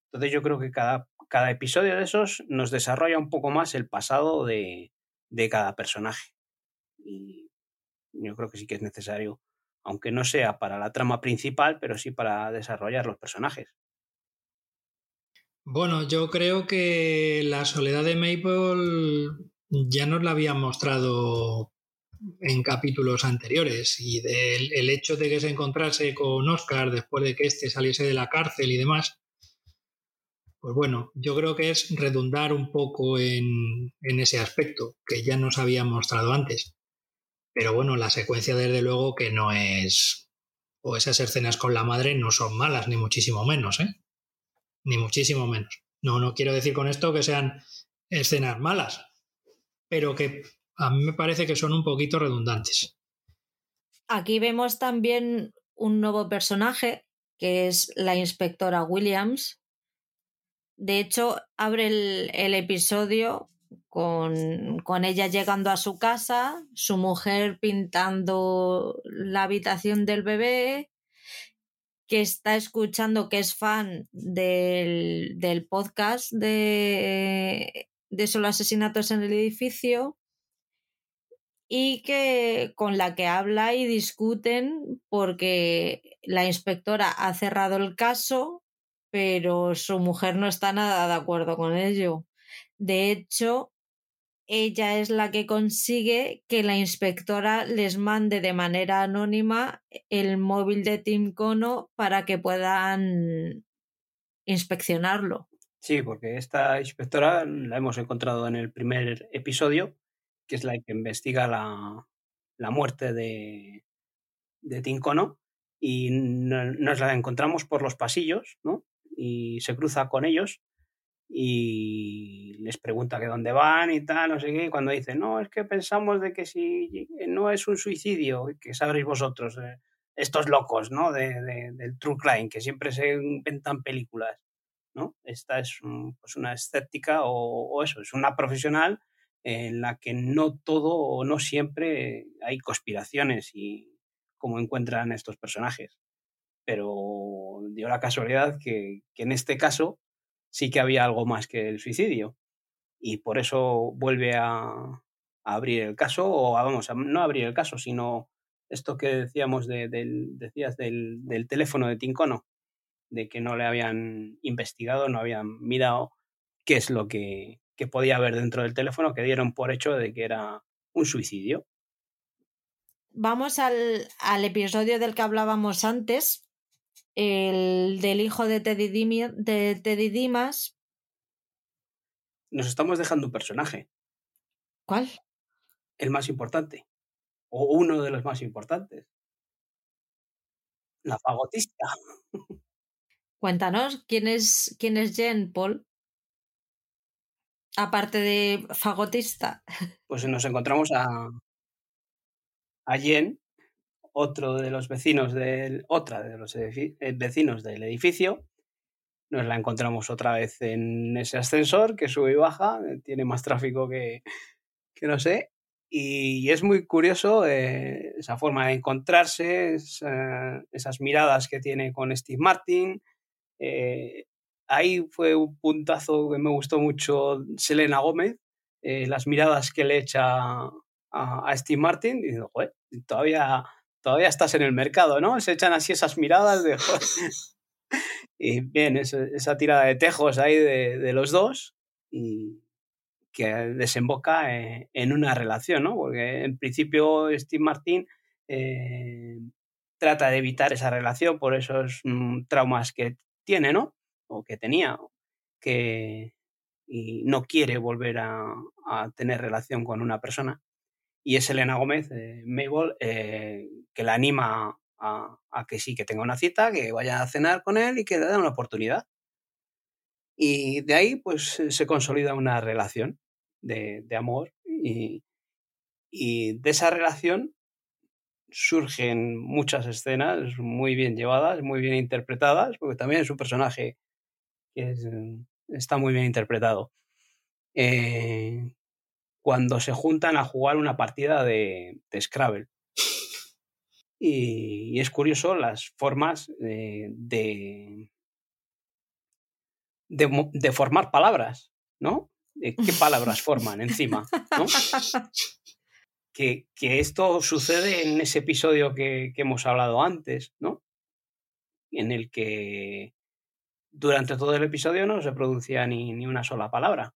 Entonces yo creo que cada, cada episodio de esos nos desarrolla un poco más el pasado de, de cada personaje. Y yo creo que sí que es necesario, aunque no sea para la trama principal, pero sí para desarrollar los personajes. Bueno, yo creo que la soledad de Maple ya nos la habían mostrado en capítulos anteriores y del el hecho de que se encontrase con Oscar después de que éste saliese de la cárcel y demás, pues bueno, yo creo que es redundar un poco en, en ese aspecto que ya nos habían mostrado antes. Pero bueno, la secuencia desde luego que no es... o esas escenas con la madre no son malas, ni muchísimo menos, ¿eh? Ni muchísimo menos. No, no quiero decir con esto que sean escenas malas, pero que a mí me parece que son un poquito redundantes. Aquí vemos también un nuevo personaje, que es la inspectora Williams. De hecho, abre el, el episodio con, con, ella llegando a su casa, su mujer pintando la habitación del bebé, que está escuchando, que es fan del, del podcast de, de solo asesinatos en el edificio y que con la que habla y discuten porque la inspectora ha cerrado el caso, pero su mujer no está nada de acuerdo con ello. De hecho, ella es la que consigue que la inspectora les mande de manera anónima el móvil de Tim Cono para que puedan inspeccionarlo. Sí, porque esta inspectora la hemos encontrado en el primer episodio que es la que investiga la, la muerte de, de Tincono, y nos la encontramos por los pasillos, ¿no? Y se cruza con ellos y les pregunta que dónde van y tal, no sé qué, cuando dice, no, es que pensamos de que si no es un suicidio, que sabréis vosotros, eh, estos locos, ¿no? De, del true crime, que siempre se inventan películas, ¿no? Esta es pues una escéptica o, o, eso, es una profesional en la que no todo o no siempre hay conspiraciones y como encuentran estos personajes. Pero dio la casualidad que, que, en este caso sí que había algo más que el suicidio. Y por eso vuelve a, abrir el caso, o vamos, a no abrir el caso, sino esto que decíamos de, del, decías del, del teléfono de Tincono, de que no le habían investigado, no habían mirado qué es lo que, que podía haber dentro del teléfono que dieron por hecho de que era un suicidio. Vamos al, al episodio del que hablábamos antes, el del hijo de Teddy, Dimi, de Teddy Dimas. Nos estamos dejando un personaje. ¿Cuál? El más importante. O uno de los más importantes. La fagotista. Cuéntanos, ¿quién es, quién es Jen, Paul? Aparte de fagotista. Pues nos encontramos a, a Jen, otro de los vecinos del, otra de los eh, vecinos del edificio. Nos la encontramos otra vez en ese ascensor que sube y baja, eh, tiene más tráfico que, que no sé. Y es muy curioso eh, esa forma de encontrarse, esa, esas miradas que tiene con Steve Martin, ahí fue un puntazo que me gustó mucho Selena Gómez, las miradas que le echa a, Steve Martin, digo, joder, todavía, todavía estás en el mercado, ¿no? Se echan así esas miradas de... y bien, esa, tirada de tejos ahí de, los dos y que desemboca en, en, una relación, ¿no? Porque en principio Steve Martin eh, trata de evitar esa relación por esos mm, traumas que tiene, ¿no? o que tenía, que y no quiere volver a, tener relación con una persona. Y es Elena Gómez, eh, Mabel, eh, que la anima a, que sí, que tenga una cita, que vaya a cenar con él y que le dé una oportunidad. Y de ahí, pues, se consolida una relación de, amor y, y de esa relación surgen muchas escenas muy bien llevadas, muy bien interpretadas, porque también es un personaje que es, está muy bien interpretado. Eh, cuando se juntan a jugar una partida de, Scrabble. Y, es curioso las formas de, de, de, formar palabras, ¿no? ¿Qué palabras forman encima? ¿no? Que, que, esto sucede en ese episodio que, que, hemos hablado antes, ¿no? En el que durante todo el episodio no se pronuncia ni, ni una sola palabra.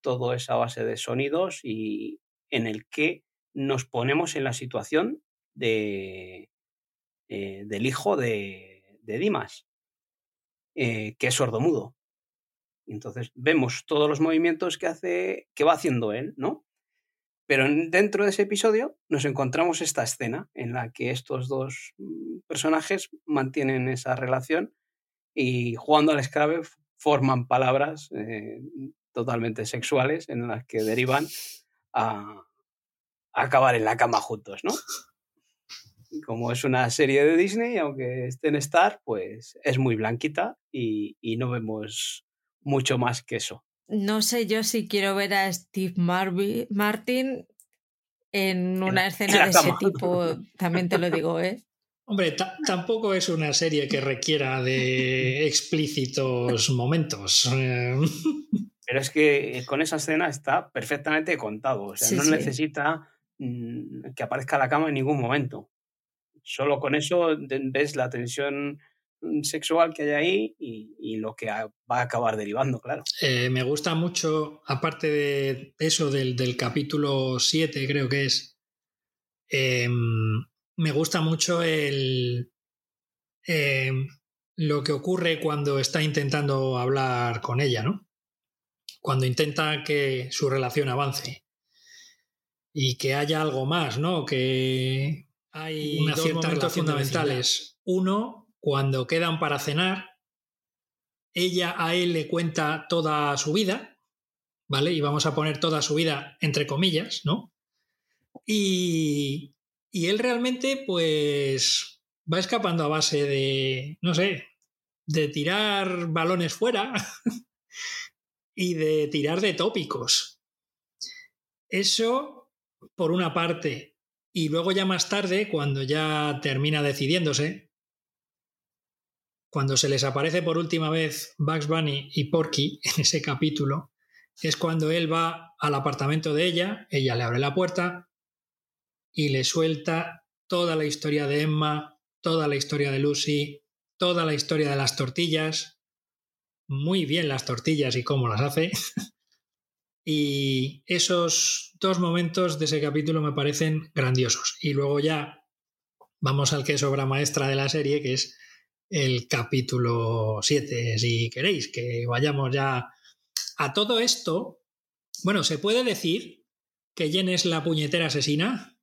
Todo es a base de sonidos y en el que nos ponemos en la situación de, eh, del hijo de, de Dimas, eh, que es sordomudo. Entonces vemos todos los movimientos que hace, que va haciendo él, ¿no? Pero dentro de ese episodio nos encontramos esta escena en la que estos dos mm, personajes mantienen esa relación y jugando al Scrabble forman palabras eh, totalmente sexuales en las que derivan a, a acabar en la cama juntos, ¿no? como es una serie de Disney, aunque esté en Star, pues es muy blanquita y, y, no vemos mucho más que eso. No sé yo si quiero ver a Steve Marby, Martin en una en, escena en de ese tipo, también te lo digo, ¿eh? Hombre, tampoco es una serie que requiera de explícitos momentos. Pero es que con esa escena está perfectamente contado. O sea, sí, no sí. necesita mm, que aparezca la cama en ningún momento. Solo con eso ves la tensión mm, sexual que hay ahí y, y lo que va a acabar derivando, claro. Eh, me gusta mucho, aparte de eso del, del capítulo 7, creo que es, eh, me gusta mucho el, eh, lo que ocurre cuando está intentando hablar con ella, ¿no? Cuando intenta que su relación avance y que haya algo más, ¿no? Que hay ciertas momentos fundamentales. Uno, cuando quedan para cenar, ella a él le cuenta toda su vida, ¿vale? Y vamos a poner toda su vida entre comillas, ¿no? Y, y él realmente, pues, va escapando a base de, no sé, de tirar balones fuera y de tirar de tópicos. Eso, por una parte. Y luego ya más tarde, cuando ya termina decidiéndose, cuando se les aparece por última vez Bugs Bunny y Porky en ese capítulo, es cuando él va al apartamento de ella, ella le abre la puerta y le suelta toda la historia de Emma, toda la historia de Lucy, toda la historia de las tortillas, muy bien las tortillas y cómo las hace. Y esos dos momentos de ese capítulo me parecen grandiosos. Y luego ya vamos al que es obra maestra de la serie, que es el capítulo 7, si queréis, que vayamos ya a todo esto. Bueno, ¿se puede decir que Jen es la puñetera asesina?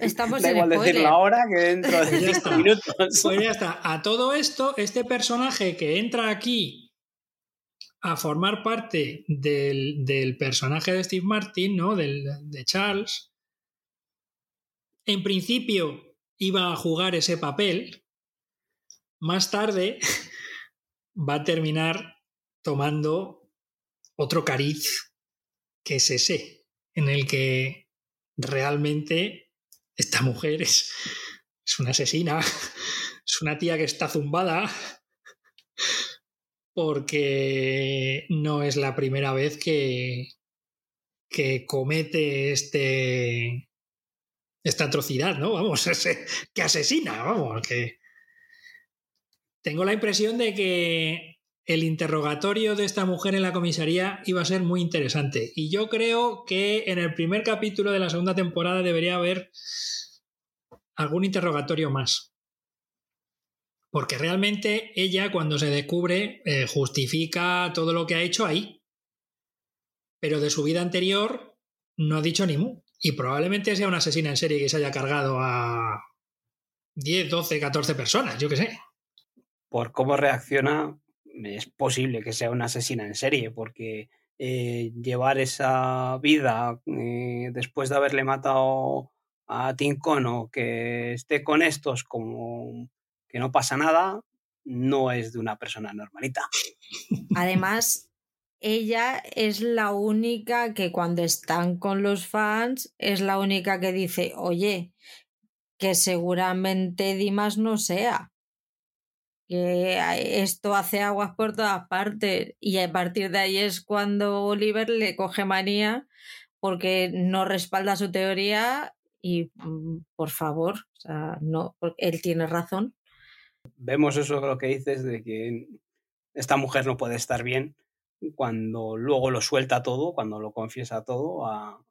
Estamos da en igual decirlo ahora que dentro de Ya está. minutos. Pues ya está. A todo esto, este personaje que entra aquí a formar parte del, del personaje de Steve Martin, ¿no? Del, de Charles, en principio iba a jugar ese papel. Más tarde va a terminar tomando otro cariz que es ese, en el que realmente esta mujer es, es una asesina, es una tía que está zumbada, porque no es la primera vez que, que comete este esta atrocidad, ¿no? Vamos, ese, que asesina, vamos, que tengo la impresión de que el interrogatorio de esta mujer en la comisaría iba a ser muy interesante. Y yo creo que en el primer capítulo de la segunda temporada debería haber algún interrogatorio más. Porque realmente ella, cuando se descubre, eh, justifica todo lo que ha hecho ahí. Pero de su vida anterior no ha dicho ni mu. Y probablemente sea una asesina en serie que se haya cargado a 10, 12, 14 personas, yo qué sé. Por cómo reacciona, es posible que sea una asesina en serie, porque eh, llevar esa vida eh, después de haberle matado a Tincono, que esté con estos como que no pasa nada, no es de una persona normalita. Además, ella es la única que cuando están con los fans es la única que dice, oye, que seguramente Dimas no sea. Que esto hace aguas por todas partes. Y a partir de ahí es cuando Oliver le coge manía porque no respalda su teoría y mm, por favor, o sea, no, él tiene razón. Vemos eso lo que dices de que esta mujer no puede estar bien cuando luego lo suelta todo, cuando lo confiesa todo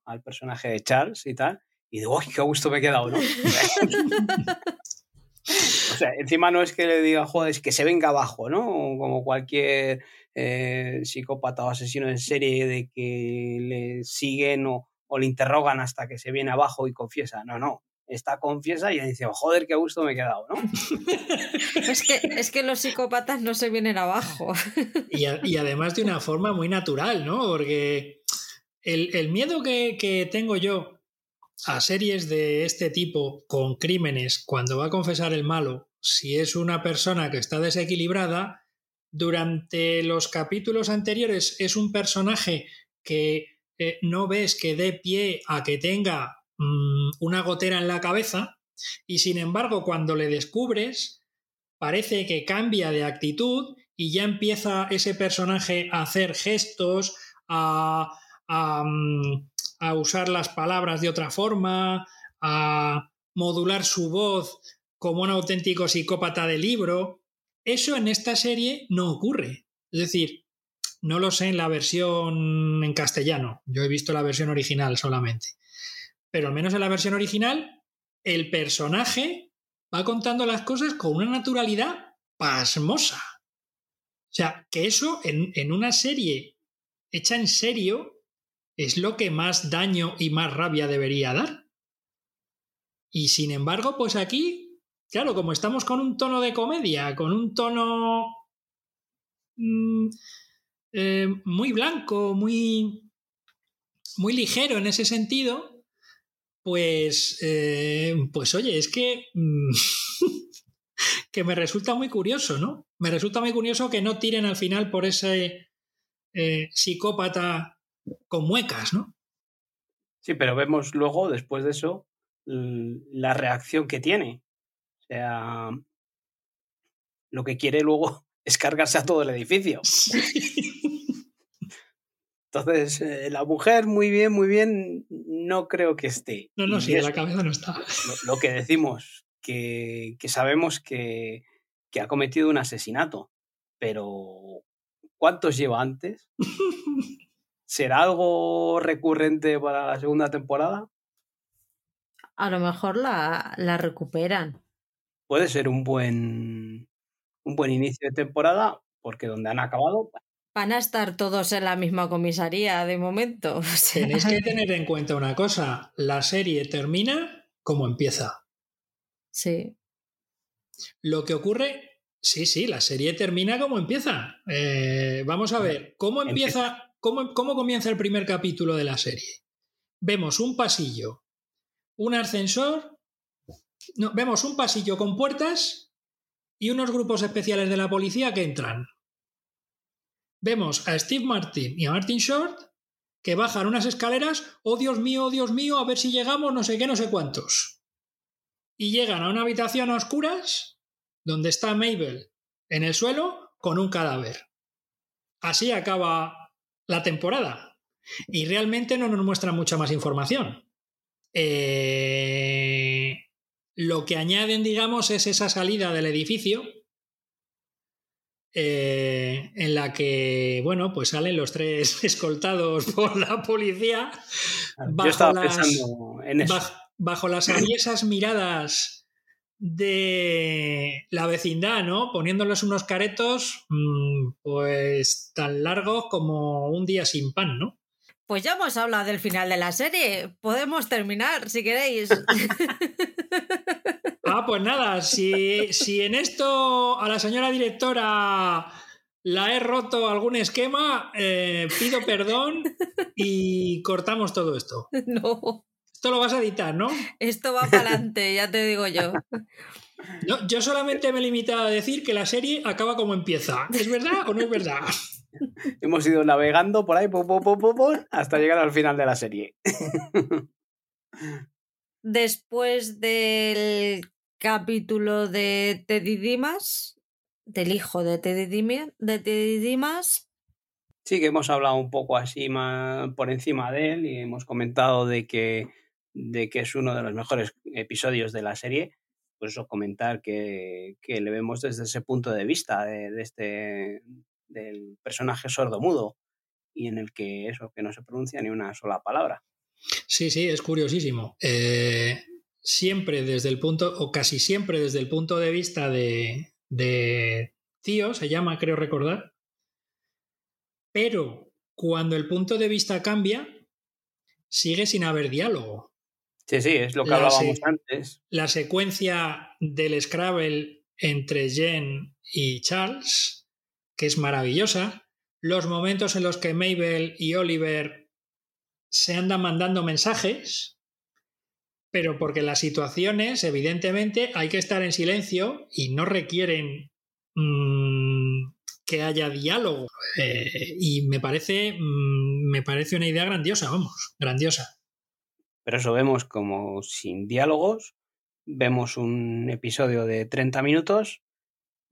al personaje de Charles y tal. Y digo, ¡ay, qué gusto me he quedado, ¿no? o sea, encima no es que le diga, joder, es que se venga abajo, ¿no? Como cualquier eh, psicópata o asesino en serie de que le siguen o, o, le interrogan hasta que se viene abajo y confiesa. No, no está confiesa y dice, joder, qué gusto me he quedado, ¿no? es, que, es que los psicópatas no se vienen abajo. y, y, además de una forma muy natural, ¿no? Porque el, el miedo que, que, tengo yo a series de este tipo con crímenes cuando va a confesar el malo, si es una persona que está desequilibrada, durante los capítulos anteriores es un personaje que eh, no ves que dé pie a que tenga Mm, una gotera en la cabeza y sin embargo cuando le descubres parece que cambia de actitud y ya empieza ese personaje a hacer gestos, a, a, mm, a usar las palabras de otra forma, a modular su voz como un auténtico psicópata de libro. Eso en esta serie no ocurre. Es decir, no lo sé en la versión en castellano. Yo he visto la versión original solamente pero al menos en la versión original, el personaje va contando las cosas con una naturalidad pasmosa. O sea, que eso en, en una serie hecha en serio es lo que más daño y más rabia debería dar. Y sin embargo, pues aquí, claro, como estamos con un tono de comedia, con un tono mmm, eh, muy blanco, muy, muy ligero en ese sentido, pues, eh, pues oye, es que, mm, que me resulta muy curioso, ¿no? Me resulta muy curioso que no tiren al final por ese eh, psicópata con muecas, ¿no? Sí, pero vemos luego, después de eso, la reacción que tiene. O sea, lo que quiere luego es cargarse a todo el edificio. Entonces, eh, la mujer, muy bien, muy bien, no creo que esté. No, no, sí, de la cabeza no está. Lo, que decimos, que, que sabemos que, que, ha cometido un asesinato, pero ¿cuántos lleva antes? ¿Será algo recurrente para la segunda temporada? A lo mejor la, la recuperan. Puede ser un buen, un buen inicio de temporada, porque donde han acabado, Van a estar todos en la misma comisaría de momento. Tenéis que tener en cuenta una cosa, la serie termina como empieza. Sí. Lo que ocurre, sí, sí, la serie termina como empieza. Eh, vamos a ver, ¿cómo empieza, cómo, cómo comienza el primer capítulo de la serie? Vemos un pasillo, un ascensor, no, vemos un pasillo con puertas y unos grupos especiales de la policía que entran vemos a Steve Martin y a Martin Short que bajan unas escaleras, oh Dios mío, oh Dios mío, a ver si llegamos, no sé qué, no sé cuántos. Y llegan a una habitación a oscuras donde está Mabel en el suelo con un cadáver. Así acaba la temporada. Y realmente no nos muestra mucha más información. Eh, lo que añaden, digamos, es esa salida del edificio eh, en la que, bueno, pues salen los tres escoltados por la policía bajo, las, bajo, las aviesas miradas de la vecindad, ¿no? Poniéndoles unos caretos, mm, pues tan largos como un día sin pan, ¿no? Pues ya hemos hablado del final de la serie. Podemos terminar, si queréis. Ah, pues nada, si, si en esto a la señora directora la he roto algún esquema, eh, pido perdón y cortamos todo esto. No. Esto lo vas a editar, ¿no? Esto va para adelante, ya te digo yo. yo solamente me he limitado a decir que la serie acaba como empieza. ¿Es verdad o no es verdad? Hemos ido navegando por ahí hasta llegar al final de la serie. Después del capítulo de Teddy Dimas, del hijo de Teddy, Dimas. Sí, que hemos hablado un poco así más por encima de él y hemos comentado de que, de que es uno de los mejores episodios de la serie. pues eso, comentar que, que, le vemos desde ese punto de vista de, este del personaje sordo-mudo y en el que eso, que no se pronuncia ni una sola palabra. Sí, sí, es curiosísimo. Eh, siempre desde el punto, o casi siempre desde el punto de vista de, de Tío, se llama, creo recordar, pero cuando el punto de vista cambia, sigue sin haber diálogo. Sí, sí, es lo que hablábamos antes. La secuencia del Scrabble entre Jen y Charles, que es maravillosa. Los momentos en los que Mabel y Oliver se andan mandando mensajes, pero porque las situaciones, evidentemente, hay que estar en silencio y no requieren mmm, que haya diálogo. Eh, y me parece, mmm, me parece una idea grandiosa, vamos, grandiosa. Pero eso vemos como sin diálogos, vemos un episodio de 30 minutos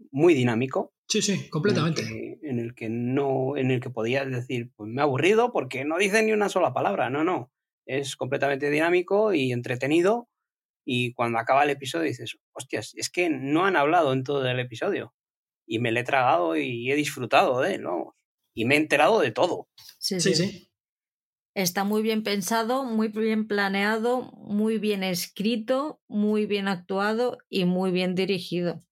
muy dinámico. Sí, sí, completamente. En el que, en el que no, en el que podías decir, pues me ha aburrido porque no dice ni una sola palabra. No, no. Es completamente dinámico y entretenido. Y cuando acaba el episodio dices, hostias, es que no han hablado en todo el episodio. Y me lo he tragado y he disfrutado de él, ¿no? Y me he enterado de todo. Sí, sí. sí. sí. Está muy bien pensado, muy bien planeado, muy bien escrito, muy bien actuado y muy bien dirigido.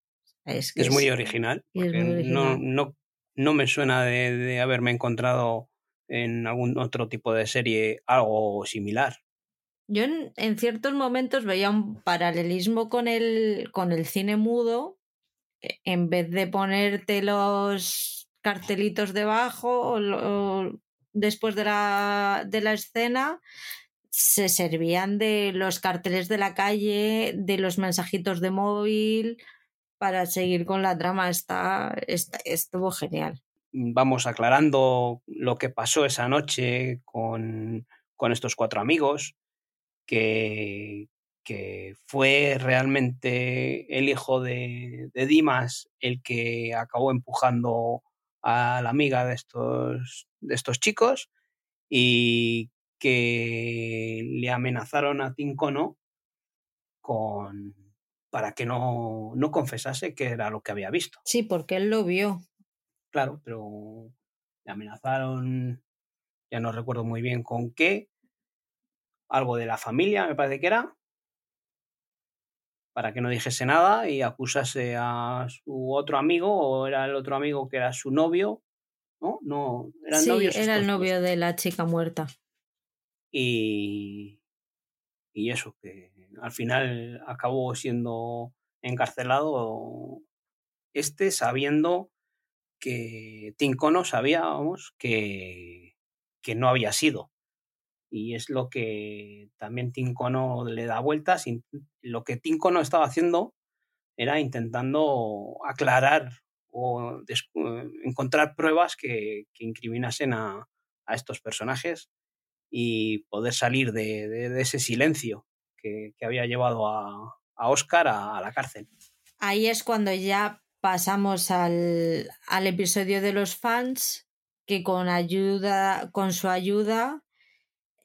Es, que es, es muy original. Es muy original. No, no, no, me suena de, de, haberme encontrado en algún otro tipo de serie algo similar. Yo en, en, ciertos momentos veía un paralelismo con el, con el cine mudo. En vez de ponerte los cartelitos debajo o, o después de la, de la escena, se servían de los carteles de la calle, de los mensajitos de móvil, para seguir con la trama. Está, está, estuvo genial. Vamos aclarando lo que pasó esa noche con, con estos cuatro amigos, que, que, fue realmente el hijo de, de, Dimas el que acabó empujando a la amiga de estos, de estos chicos y que le amenazaron a Tincono con para que no, no confesase que era lo que había visto. Sí, porque él lo vio. Claro, pero le amenazaron, ya no recuerdo muy bien con qué, algo de la familia, me parece que era, para que no dijese nada y acusase a su otro amigo, o era el otro amigo que era su novio, ¿no? No, eran sí, novios. Era el novio de la chica muerta. Y, y eso, que al final acabó siendo encarcelado este sabiendo que Tincono sabía, vamos, que, que no había sido. Y es lo que también Tincono le da vueltas. Lo que Tincono estaba haciendo era intentando aclarar o encontrar pruebas que, que incriminasen a, a, estos personajes y poder salir de, de, ese silencio que, que había llevado a, a Oscar a, a, la cárcel. Ahí es cuando ya pasamos al, al, episodio de los fans, que con ayuda, con su ayuda,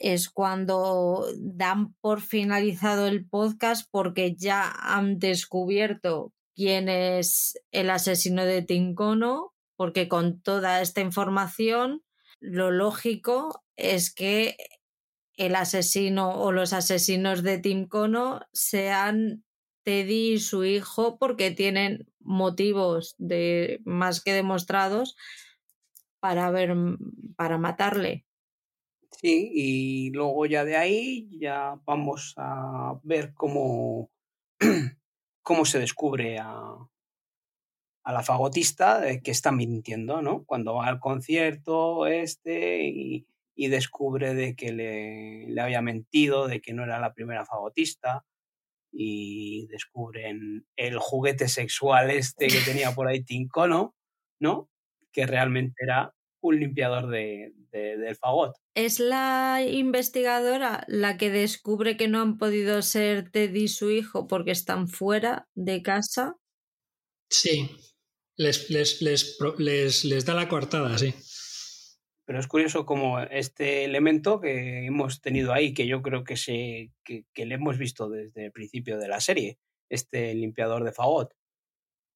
es cuando dan por finalizado el podcast porque ya han descubierto quién es el asesino de Tincono, porque con toda esta información, lo lógico es que el asesino o los asesinos de Tim Kono sean Teddy y su hijo porque tienen motivos de más que demostrados para ver para matarle. Sí, y luego ya de ahí ya vamos a ver cómo, cómo se descubre a, a la fagotista que está mintiendo, ¿no? Cuando va al concierto este y, y descubre de que le, le, había mentido, de que no era la primera fagotista y descubren el juguete sexual este que tenía por ahí Tincono, ¿no? Que realmente era un limpiador de, de, del fagot. ¿Es la investigadora la que descubre que no han podido ser Teddy y su hijo porque están fuera de casa? Sí, les, les, les, les, les da la coartada, sí. Pero es curioso como este elemento que hemos tenido ahí, que yo creo que, se, que, que le hemos visto desde el principio de la serie, este limpiador de fagot.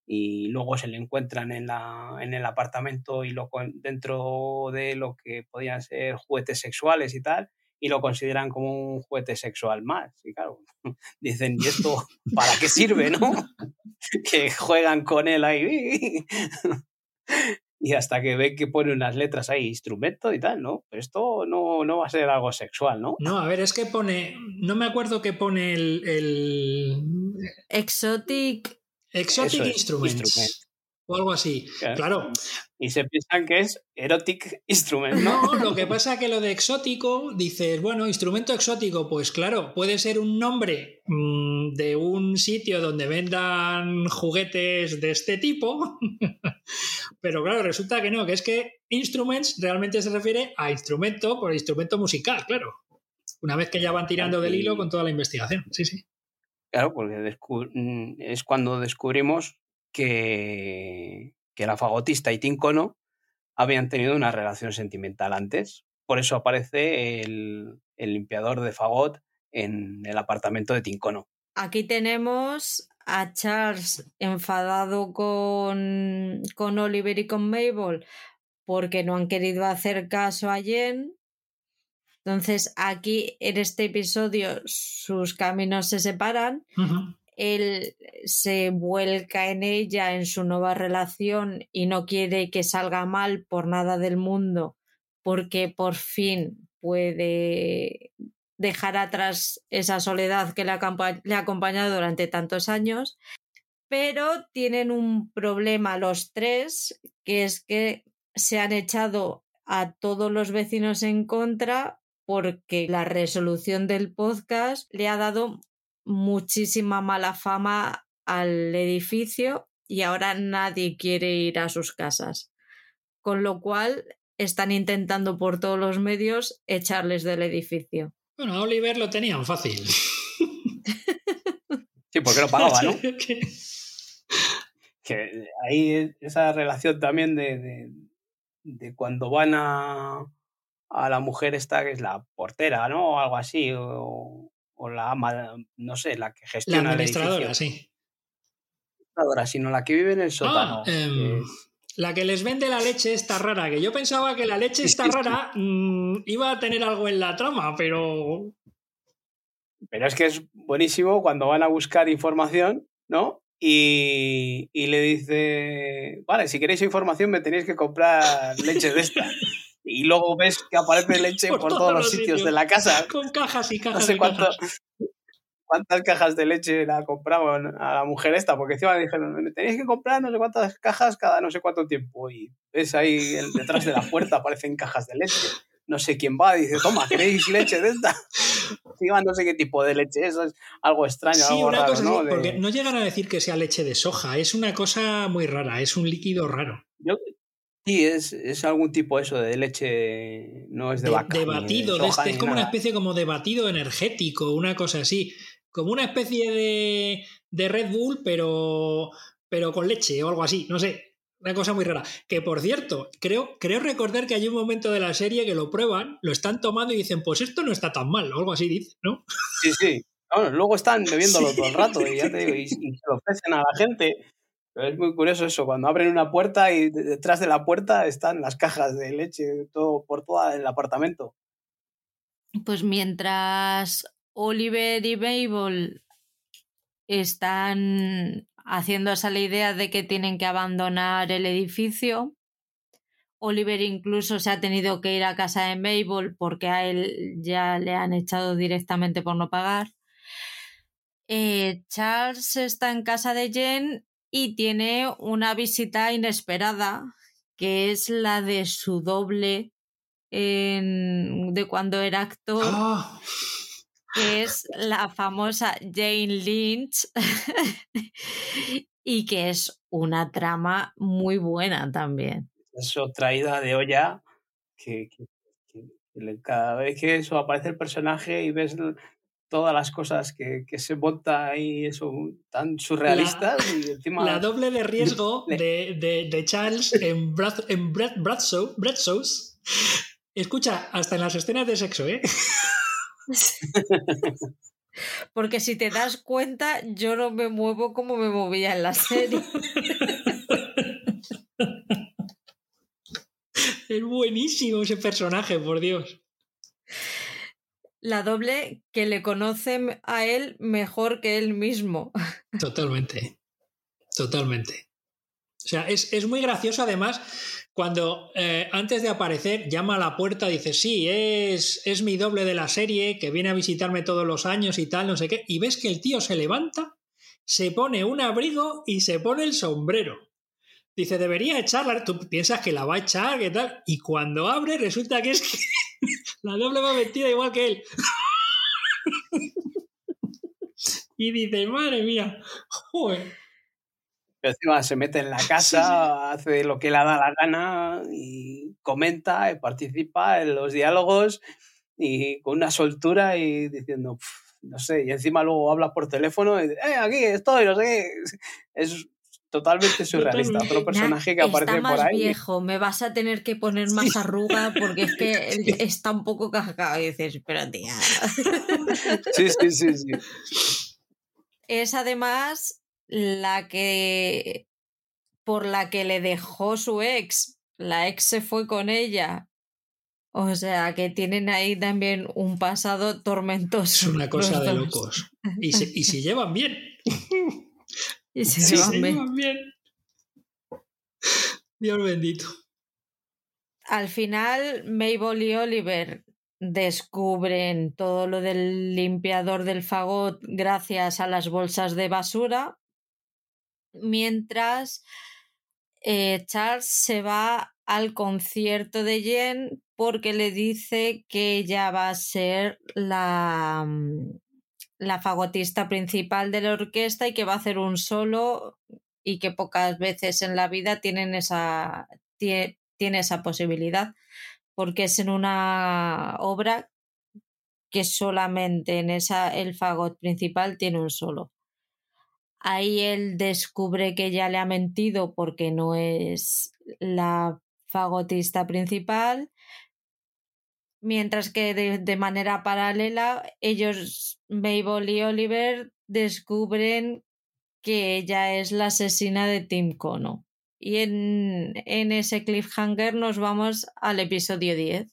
Y luego se le encuentran en, la, en el apartamento y lo, dentro de lo que podían ser juguetes sexuales y tal, y lo consideran como un juguete sexual más. Y claro, dicen, ¿y esto para qué sirve, no? que juegan con él ahí. y hasta que ve que pone unas letras ahí, instrumento y tal, ¿no? Pero esto no, no va a ser algo sexual, ¿no? No, a ver, es que pone, no me acuerdo que pone el... el... Exotic... Exotic Instruments o algo así. Claro. Y se piensan que es erotic instrument, ¿no? No, lo que pasa es que lo de exótico, dices, bueno, instrumento exótico, pues claro, puede ser un nombre mm, de un sitio donde vendan juguetes de este tipo, pero claro, resulta que no, que es que instruments realmente se refiere a instrumento por instrumento musical, claro. Una vez que ya van tirando del hilo con toda la investigación, sí, sí. Claro, porque mm, es cuando descubrimos que, que la fagotista y Tincono habían tenido una relación sentimental antes. Por eso aparece el, limpiador de fagot en el apartamento de Tincono. Aquí tenemos a Charles enfadado con, con Oliver y con Mabel porque no han querido hacer caso a Jen. Entonces aquí en este episodio sus caminos se separan él se vuelca en ella, en su nueva relación y no quiere que salga mal por nada del mundo, porque por fin puede dejar atrás esa soledad que le ha, acompañado durante tantos años. Pero tienen un problema los tres, que es que se han echado a todos los vecinos en contra porque la resolución del podcast le ha dado muchísima mala fama al edificio y ahora nadie quiere ir a sus casas. Con lo cual están intentando por todos los medios echarles del edificio. Bueno, a Oliver lo tenían fácil. Sí, porque lo pagaba, ¿no? que ahí esa relación también de, de, cuando van a, a, la mujer esta que es la portera, ¿no? O algo así, o, o la ama, no sé, la que gestiona la administradora, el sí. Administradora, sino la que vive en el sótano. Ah, em, la que les vende la leche esta rara, que yo pensaba que la leche esta rara mm, iba a tener algo en la trama, pero... Pero es que es buenísimo cuando van a buscar información, ¿no? Y, y, le dice, vale, si queréis información me tenéis que comprar leche de esta y luego ves que aparece leche por, todos, los sitios, de la casa. Con cajas y cajas. No sé cuántas cajas de leche la compraban a la mujer esta, porque encima dijeron, tenéis que comprar no sé cuántas cajas cada no sé cuánto tiempo. Y ves ahí detrás de la puerta aparecen cajas de leche. No sé quién va, dice, toma, ¿queréis leche de esta? Encima no sé qué tipo de leche, eso es algo extraño. Sí, una cosa ¿no? porque no llegan a decir que sea leche de soja, es una cosa muy rara, es un líquido raro. Yo, Sí, es, es, algún tipo eso de leche, no es de, vaca. De batido, este, es como una especie como de batido energético, una cosa así. Como una especie de, de Red Bull, pero, pero con leche o algo así, no sé. Una cosa muy rara. Que por cierto, creo, creo recordar que hay un momento de la serie que lo prueban, lo están tomando y dicen, pues esto no está tan mal, o algo así dice, ¿no? Sí, sí. Bueno, luego están bebiéndolo todo el rato y ya te digo, y, y se lo ofrecen a la gente es muy curioso eso, cuando abren una puerta y detrás de la puerta están las cajas de leche todo, por todo el apartamento. Pues mientras Oliver y Mabel están haciendo esa la idea de que tienen que abandonar el edificio, Oliver incluso se ha tenido que ir a casa de Mabel porque a él ya le han echado directamente por no pagar. Eh, Charles está en casa de Jen y tiene una visita inesperada que es la de su doble de cuando era actor, ah. que es la famosa Jane Lynch y que es una trama muy buena también. Eso traída de olla que, cada vez que eso aparece el personaje y ves todas las cosas que, que se monta ahí eso, tan surrealistas. La, y encima, la doble de riesgo de, de, de, Charles en, Brad, en Brad, Bradshaw, Escucha, hasta en las escenas de sexo, ¿eh? Porque si te das cuenta, yo no me muevo como me movía en la serie. Es buenísimo ese personaje, por Dios. La doble que le conocen a él mejor que él mismo. Totalmente. Totalmente. O sea, es, es muy gracioso además cuando eh, antes de aparecer llama a la puerta, dice, sí, es, es mi doble de la serie, que viene a visitarme todos los años y tal, no sé qué, y ves que el tío se levanta, se pone un abrigo y se pone el sombrero. Dice, debería echarla, tú piensas que la va a echar, que tal, y cuando abre resulta que es que la doble va vestida igual que él. y dice, madre mía, joder encima se mete en la casa, hace lo que le da la gana y comenta y participa en los diálogos y con una soltura y diciendo, no sé, y encima luego habla por teléfono y dice, eh, aquí estoy, no sé qué. Es totalmente surrealista. Otro personaje que aparece más por ahí. viejo, me vas a tener que poner más arruga porque es que está un poco cascado y dices, pero tía. Sí, sí, sí, sí. Es además la que por la que le dejó su ex, la ex se fue con ella. O sea, que tienen ahí también un pasado tormentoso. Es una cosa de locos. Y se, y se llevan bien. y se, Sí, llevan se bien. llevan bien. Dios bendito. Al final, Mabel y Oliver descubren todo lo del limpiador del fagot gracias a las bolsas de basura, mientras eh, Charles se va al concierto de Jen porque le dice que ella va a ser la, mm, la fagotista principal de la orquesta y que va a hacer un solo y que pocas veces en la vida tienen esa, tie- tiene esa posibilidad porque es en una obra que solamente en esa el fagot principal tiene un solo. Ahí él descubre que ella le ha mentido porque no es la fagotista principal, mientras que de, de manera paralela ellos, Mabel y Oliver, descubren que ella es la asesina de Tim Kono. Y en, en ese cliffhanger nos vamos al episodio 10.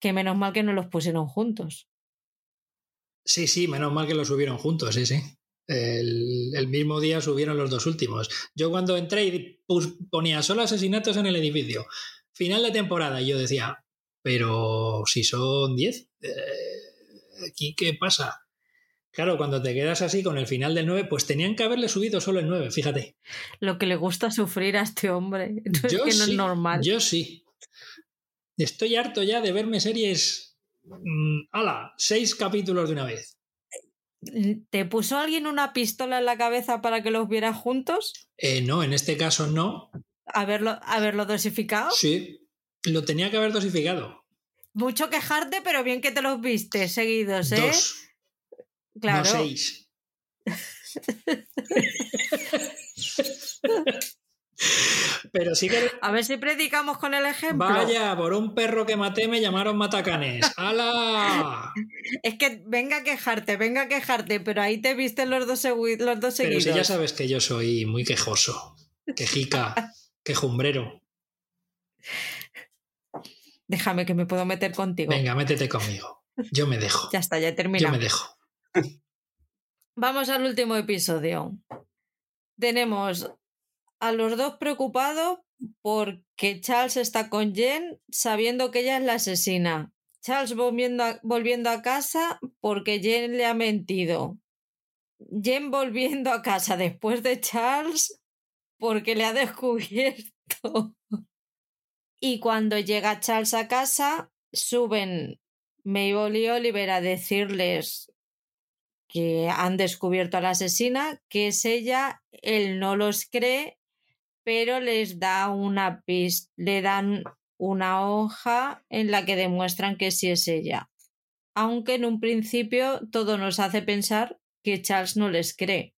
Que menos mal que no los pusieron juntos. Sí, sí, menos mal que lo subieron juntos, sí, sí. El, el mismo día subieron los dos últimos. Yo cuando entré y ponía solo asesinatos en el edificio, final de temporada, y yo decía, pero si son 10, eh, ¿aquí qué pasa? Claro, cuando te quedas así con el final del 9, pues tenían que haberle subido solo el 9, fíjate. Lo que le gusta sufrir a este hombre. No Yo es que no sí, es normal. Yo sí. Estoy harto ya de verme series. mm, ¡Hala! Seis capítulos de una vez. ¿Te puso alguien una pistola en la cabeza para que los vieras juntos? Eh, no, en este caso no. ¿Haberlo, haberlo dosificado? Sí, lo tenía que haber dosificado. Mucho quejarte, pero bien que te los viste seguidos, ¿eh? Dos, claro. no seis. Pero sí que. A ver si predicamos con el ejemplo. Vaya, por un perro que maté me llamaron matacanes. ¡Hala! Es que venga a quejarte, venga a quejarte, pero ahí te viste los dos, los dos Pero seguidos. si ya sabes que yo soy muy quejoso, quejica, quejumbrero. Déjame que me puedo meter contigo. Venga, métete conmigo. Yo me dejo. Ya está, ya he Yo terminado. me dejo. Vamos al último episodio. Tenemos a los dos preocupados porque Charles está con Jen sabiendo que ella es la asesina. Charles volviendo a, volviendo a casa porque Jen le ha mentido. Jen volviendo a casa después de Charles porque le ha descubierto. Y cuando llega Charles a casa, suben Mabel y Oliver a decirles que han descubierto a la asesina, que es ella, él no los cree, pero les da una pista, le dan una hoja en la que demuestran que sí es ella. Aunque en un principio todo nos hace pensar que Charles no les cree.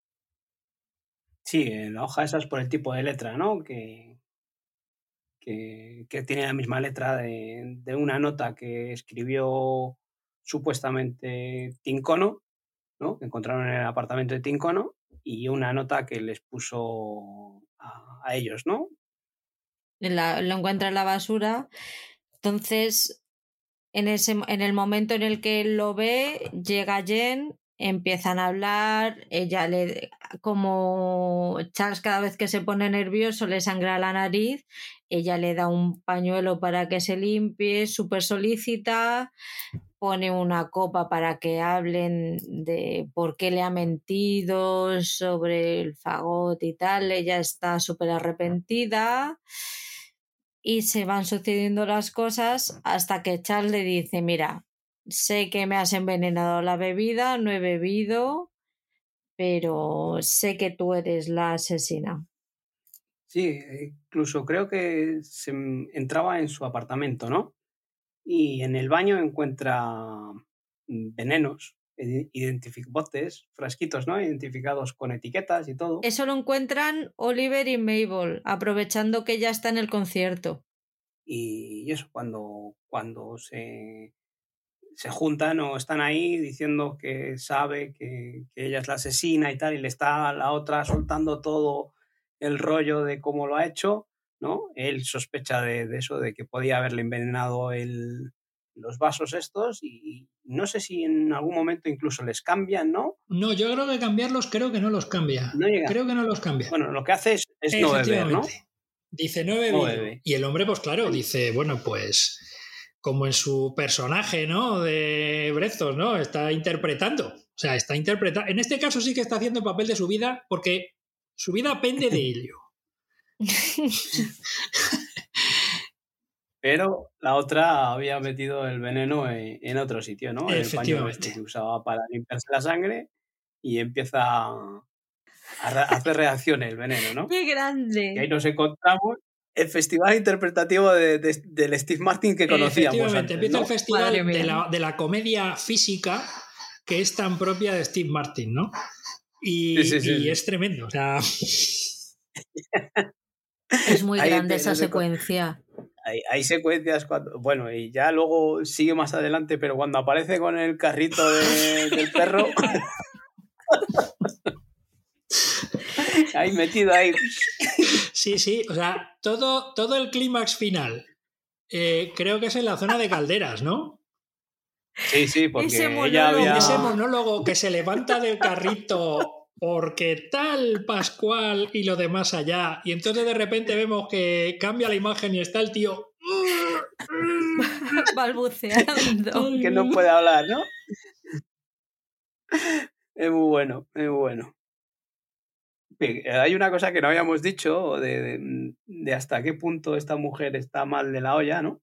Sí, la hoja esa es por el tipo de letra, ¿no? Que, que, tiene la misma letra de, una nota que escribió supuestamente Tincono ¿no? que encontraron en el apartamento de Tincono y una nota que les puso a, ellos, ¿no? La- lo encuentra en la basura. Entonces, en, ese, en el momento en el que lo ve, llega Jen, empiezan a hablar, ella le, como Charles cada vez que se pone nervioso le sangra la nariz, ella le da un pañuelo para que se limpie, súper solícita, pone una copa para que hablen de por qué le ha mentido sobre el fagot y tal, ella está súper arrepentida y se van sucediendo las cosas hasta que Charles le dice, mira, sé que me has envenenado la bebida, no he bebido, pero sé que tú eres la asesina. Sí, incluso creo que se entraba en su apartamento, ¿no? Y en el baño encuentra mm, venenos, botes, frasquitos, ¿no? Identificados con etiquetas y todo. Eso lo encuentran Oliver y Mabel, aprovechando que ya está en el concierto. Y eso, cuando, cuando se, se juntan o están ahí diciendo que sabe que, que ella es la asesina y tal, y le está a la otra soltando todo el rollo de cómo lo ha hecho, ¿no? Él sospecha de, de eso, de que podía haberle envenenado el, los vasos estos y no sé si en algún momento incluso les cambian, ¿no? No, yo creo que cambiarlos creo que no los cambia. No llega. Creo que no los cambia. Bueno, lo que hace es, es no beber, ¿no? Dice, no bebido. No bebe. Y el hombre, pues claro, dice, bueno, pues como en su personaje, ¿no? De Brezos, ¿no? Está interpretando. O sea, está interpretando. En este caso sí que está haciendo el papel de su vida porque su vida pende de ello. Pero la otra había metido el veneno en, en otro sitio, ¿no? En el pañuelo Efectivamente. este que usaba para limpiarse la sangre y empieza a, a hacer reacción el veneno, ¿no? ¡Qué Y ahí grande! nos encontramos el festival interpretativo de- de- del Steve Martin que conocíamos Efectivamente, antes, empieza ¿no? el festival de la, de la comedia física que es tan propia de Steve Martin, ¿no? Y, Sí, sí, sí, y sí. es tremendo. O sea, Es muy Ahí grande esa secuencia. Hay, hay secuencias cuando, bueno, y ya luego sigue más adelante, pero cuando aparece con el carrito de- del perro, ahí metido ahí, sí, sí. O sea, todo, todo el clímax final eh, creo que es en la zona de calderas, ¿no? sí, sí, porque Ese ella monólogo. había, Ese monólogo que se levanta del carrito porque tal Pascual y lo demás allá. Y entonces de repente vemos que cambia la imagen y está el tío. Balbuceando. que no puede hablar, ¿no? Es muy bueno, es muy bueno. Hay una cosa que no habíamos dicho de, de- de hasta qué punto esta mujer está mal de la olla, ¿no?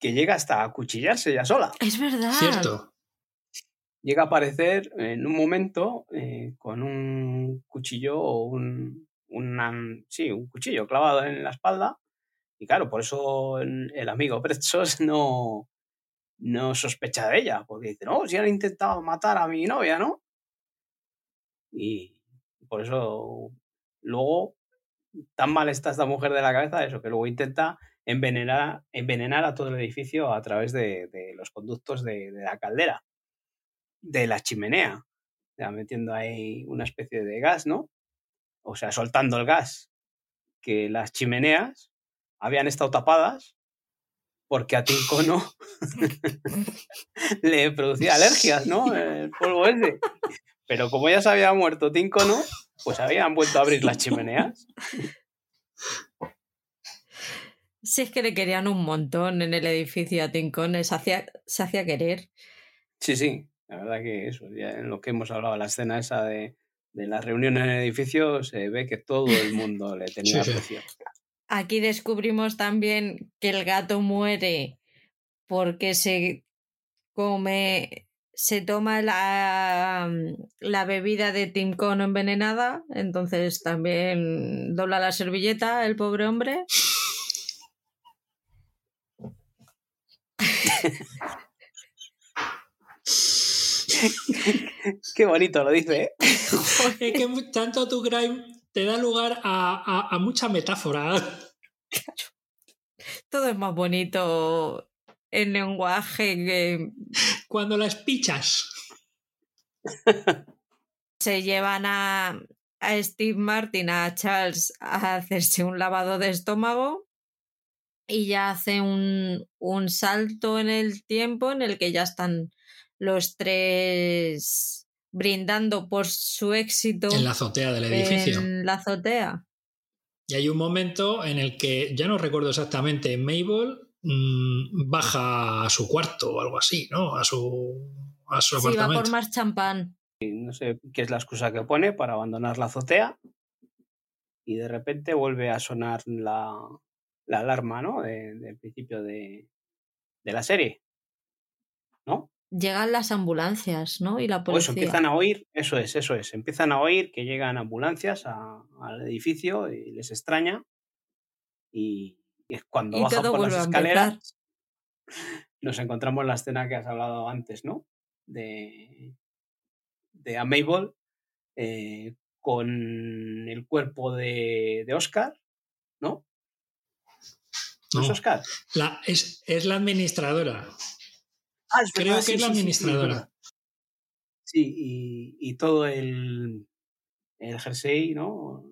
Que llega hasta a cuchillarse ya sola. Es verdad. Cierto. Llega a aparecer en un momento eh, con un cuchillo o un, una- sí, un cuchillo clavado en la espalda. Y claro, por eso el, amigo Pretsos no, no sospecha de ella, porque dice, no, si han intentado matar a mi novia, ¿no? Y por eso luego tan mal está esta mujer de la cabeza, eso, que luego intenta envenenar, envenenar a todo el edificio a través de, de los conductos de, de la caldera, de la chimenea, sea, metiendo ahí una especie de gas, ¿no? O sea, soltando el gas, que las chimeneas habían estado tapadas porque a Tincono le producía alergias, ¿no? El polvo ese. Pero como ya se había muerto Tincono, pues habían vuelto a abrir las chimeneas. Si es que le querían un montón en el edificio a Tincones, se hacía, se hacía querer. Sí, sí, la verdad que eso, ya en lo que hemos hablado, la escena esa de, de la reunión en el edificio, se ve que todo el mundo le tenía Sí, sí. aprecio. Aquí descubrimos también que el gato muere porque se come, se toma la, la bebida de Tim Cono envenenada, entonces también dobla la servilleta el pobre hombre. Qué bonito lo dice, ¿eh? Es que tanto tu crime te da lugar a, a- a mucha metáfora. Todo es más bonito en lenguaje que... Cuando las pichas. Se llevan a, a Steve Martin, a Charles, a hacerse un lavado de estómago y ya hace un, un salto en el tiempo en el que ya están los tres brindando por su éxito En la azotea del edificio. en la azotea. Y hay un momento en el que, ya no recuerdo exactamente, Mabel mm, baja a su cuarto o algo así, ¿no? A su, a su Sí, va apartamento. por más champán. No sé qué es la excusa que pone para abandonar la azotea. Y de repente vuelve a sonar la, la alarma, ¿no? De- del principio de, de la serie. ¿No? Llegan las ambulancias, ¿no? Y la policía. empiezan a oír, eso es, eso es. Empiezan a oír que llegan ambulancias a- al edificio y les extraña. Y, y cuando Y bajan por las escaleras. Nos encontramos en la escena que has hablado antes, ¿no? De, de a Mabel eh, con el cuerpo de, de Oscar, ¿no? ¿No es Oscar? la- es, es la administradora. Ah, es Creo verdad, que sí, es la sí, sí, sí, administradora. verdad. Sí, y, y todo el, el jersey, ¿no?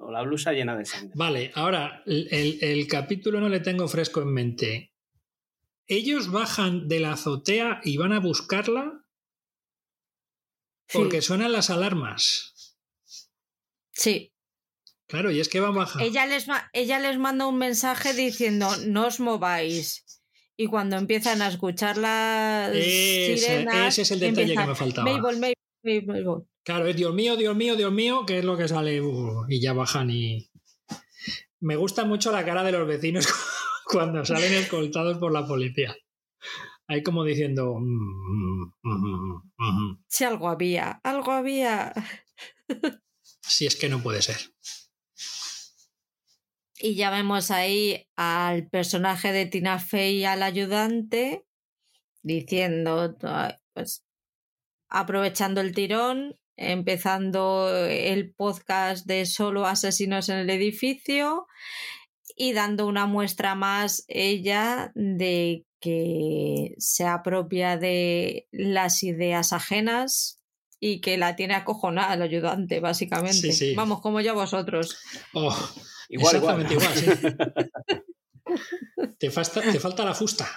O la blusa llena de sangre. Vale, ahora el, capítulo no le tengo fresco en mente. Ellos bajan de la azotea y van a buscarla Sí, porque suenan las alarmas. sí. Claro, y es que van bajando. Ella les, ella les manda un mensaje diciendo no os mováis. Y cuando empiezan a escuchar las Ese, sirenas, ese es el detalle empiezan, que me faltaba. Mabel, Mabel, Mabel, Mabel". Claro, es Dios mío, Dios mío, Dios mío, que es lo que sale uh, y ya bajan y... Me gusta mucho la cara de los vecinos cuando salen escoltados por la policía. Ahí como diciendo... "Mm, mm, mm, mm, mm". Si algo había, algo había. Si es que no puede ser. Y ya vemos ahí al personaje de Tina Fey al ayudante diciendo, "Ay, pues, aprovechando el tirón, empezando el podcast de solo asesinos en el edificio y dando una muestra más ella de que se apropia de las ideas ajenas y que la tiene acojonada el ayudante, básicamente. Sí, sí. Vamos, como yo vosotros. Oh, Igual, exactamente igual. igual, sí. te, falta, te falta la fusta.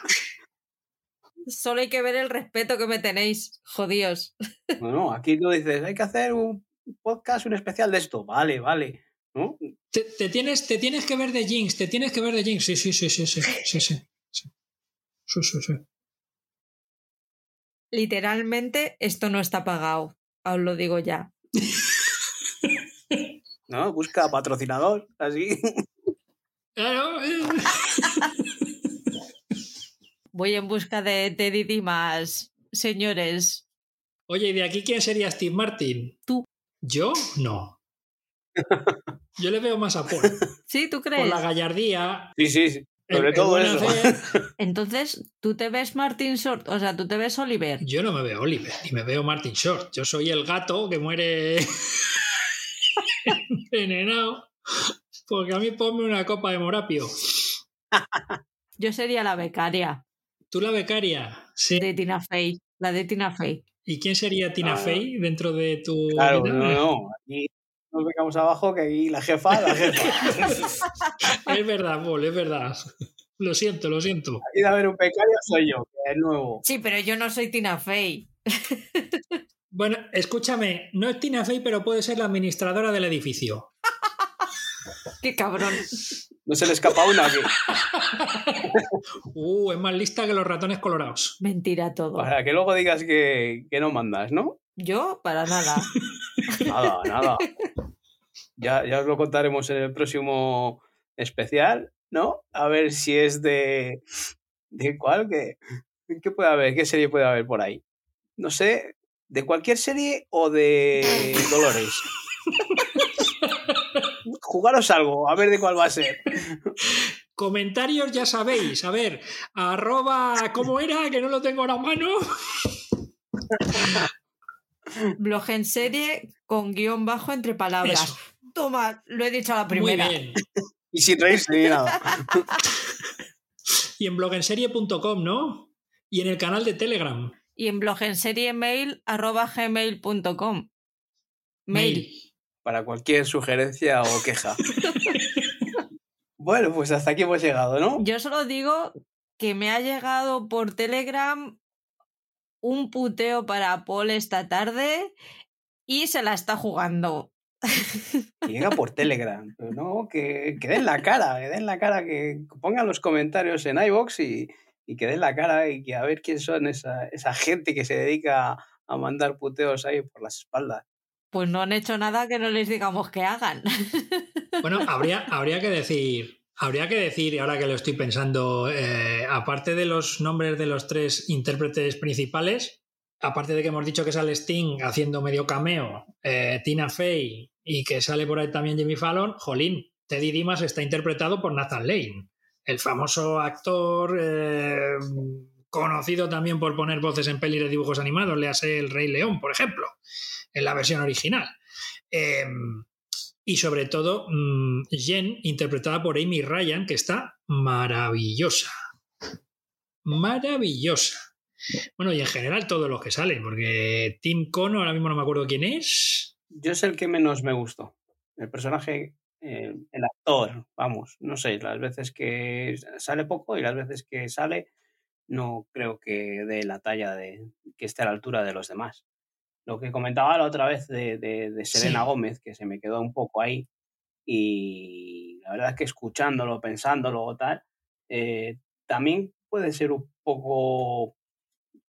Solo hay que ver el respeto que me tenéis, jodíos. No, no, aquí tú dices, hay que hacer un podcast, un especial de esto. Vale, vale. ¿No? Te, te tienes, te tienes que ver de Jinx, te tienes que ver de Jinx. Sí, sí, sí, sí, sí, sí, sí. Sí, sí, sí. sí. Literalmente, esto no está pagado. Os lo digo ya. ¿No? Busca patrocinador, así. Claro. Voy en busca de Teddy Dimas, señores. Oye, ¿y de aquí quién sería Steve Martin? Tú. ¿Yo? No. Yo le veo más a Paul. ¿Sí? ¿Tú Por crees? la gallardía. Sí, sí, sí. Sobre el todo eso. hacer. Entonces, ¿tú te ves Martin Short? O sea, ¿tú te ves Oliver? Yo no me veo Oliver, ni me veo Martin Short. Yo soy el gato que muere envenenado. Porque a mí ponme una copa de morapio. Yo sería la becaria ¿Tú la becaria? Sí. de Tina Fey. La de Tina Fey. ¿Y quién sería Tina Ah. Fey dentro de tu Claro, vida? no, no. Aquí nos becamos abajo que aquí la jefa, la jefa. Es verdad, Paul, es verdad. Lo siento, lo siento. Aquí de haber un becario soy yo, que es nuevo. Sí, pero yo no soy Tina Fey. Bueno, escúchame, no es Tina Fey, pero puede ser la administradora del edificio. Qué cabrón. No se le escapa una aquí. Uh, es más lista que los ratones colorados. Mentira todo. Para que luego digas que, que no mandas, ¿no? Yo, para nada. Nada, nada. Ya, ya os lo contaremos en el próximo especial, ¿no? A ver si es de. ¿De cuál? ¿Qué, qué puede haber? ¿Qué serie puede haber por ahí? No sé, ¿de cualquier serie o de Dolores? Jugaros algo, a ver de cuál va a ser. Comentarios ya sabéis. A ver, arroba, ¿cómo era? Que no lo tengo ahora a mano. Blog en serie con guion bajo entre palabras. Eso. Toma, lo he dicho a la Muy primera. bien. Y sin reírse ni nada. Y en blogenserie.com, ¿no? Y en el canal de Telegram. y en blogenseriemail.gmail.com. Mail. Para cualquier sugerencia o queja. bueno, pues hasta aquí hemos llegado, ¿no? Yo solo digo que me ha llegado por Telegram un puteo para Paul esta tarde y se la está jugando. Llega por Telegram, pero no, que, que den la cara, que den la cara, que pongan los comentarios en iBox y, y que den la cara y que a ver quién son esa, esa gente que se dedica a mandar puteos ahí por las espaldas. Pues no han hecho nada que no les digamos que hagan. Bueno, habría, habría que decir, habría que decir, ahora que lo estoy pensando, eh, aparte de los nombres de los tres intérpretes principales, aparte de que hemos dicho que sale Sting haciendo medio cameo, eh, Tina Fey y que sale por ahí también Jimmy Fallon, Jolín, Teddy Dimas está interpretado por Nathan Lane, el famoso actor eh, conocido también por poner voces en pelis de dibujos animados, le hace El Rey León, por ejemplo, en la versión original. Eh, y sobre todo, mmm, Jen, interpretada por Amy Ryan, que está maravillosa. Maravillosa. Bueno, y en general todos los que salen, porque Tim Cono, ahora mismo no me acuerdo quién es. Yo es el que menos me gustó. El personaje, el actor, vamos, no sé, las veces que sale poco y las veces que sale, no creo que dé la talla de que esté a la altura de los demás. Lo que comentaba la otra vez de, de, de Selena Sí. Gómez, que se me quedó un poco ahí, y la verdad es que escuchándolo, pensándolo o tal, eh, también puede ser un poco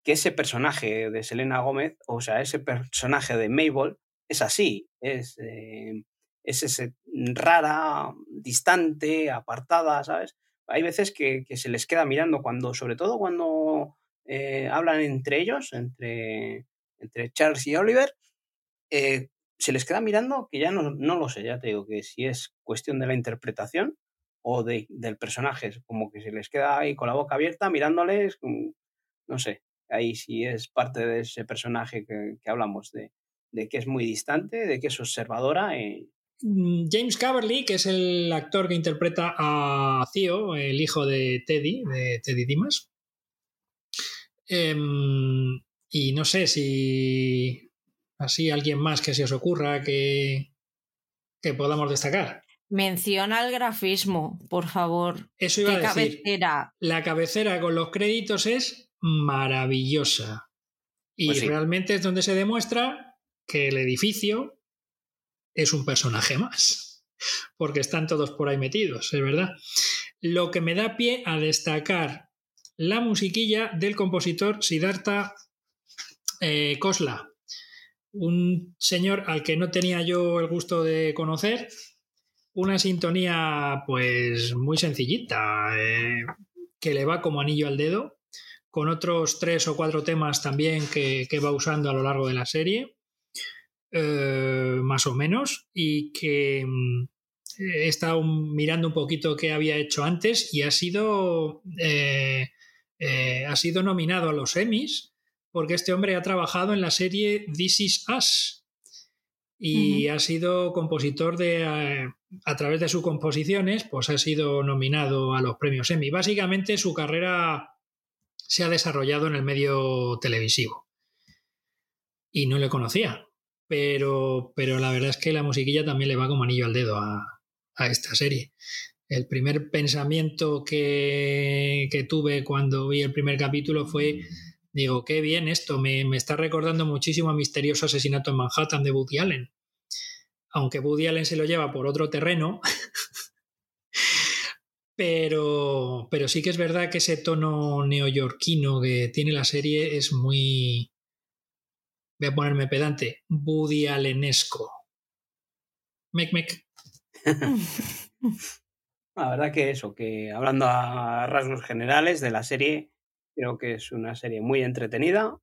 que ese personaje de Selena Gómez, o sea, ese personaje de Mabel, es así, es, eh, es ese rara, distante, apartada, ¿sabes? Hay veces que, que se les queda mirando cuando, sobre todo cuando eh, hablan entre ellos, entre, entre Charles y Oliver, eh, se les queda mirando que ya no, no lo sé, ya te digo que si es cuestión de la interpretación o de, del personaje, como que se les queda ahí con la boca abierta mirándoles, mm, no sé, ahí sí es parte de ese personaje que, que hablamos, de, de, que es muy distante, de que es observadora. Eh. Mm, James Caverly, que es el actor que interpreta a Theo, el hijo de Teddy, de Teddy Dimas. Eh, y no sé si así alguien más que se os ocurra que, que podamos destacar. Menciona el grafismo, por favor. Eso iba ¿Qué a decir. cabecera? La cabecera con los créditos es maravillosa. Y Pues sí. realmente es donde se demuestra que el edificio es un personaje más. Porque están todos por ahí metidos, es verdad. Lo que me da pie a destacar la musiquilla del compositor Siddhartha eh, Khosla, un señor al que no tenía yo el gusto de conocer, una sintonía pues muy sencillita, eh, que le va como anillo al dedo, con otros tres o cuatro temas también que, que va usando a lo largo de la serie, eh, más o menos, y que mm, he estado mirando un poquito qué había hecho antes y ha sido, eh, eh, ha sido nominado a los Emmys porque este hombre ha trabajado en la serie This Is Us y uh -huh. ha sido compositor de, a, a, través de sus composiciones, pues ha sido nominado a los premios Emmy. Básicamente su carrera se ha desarrollado en el medio televisivo y no le conocía, pero, pero la verdad es que la musiquilla también le va como anillo al dedo a, a esta serie. El primer pensamiento que, que, tuve cuando vi el primer capítulo fue, digo, qué bien esto, me, me, está recordando muchísimo a Misterioso Asesinato en Manhattan de Woody Allen. Aunque Woody Allen se lo lleva por otro terreno, pero, pero sí que es verdad que ese tono neoyorquino que tiene la serie es muy, voy a ponerme pedante, Woody Allenesco. Mec, mec. La verdad que eso, que hablando a rasgos generales de la serie, creo que es una serie muy entretenida,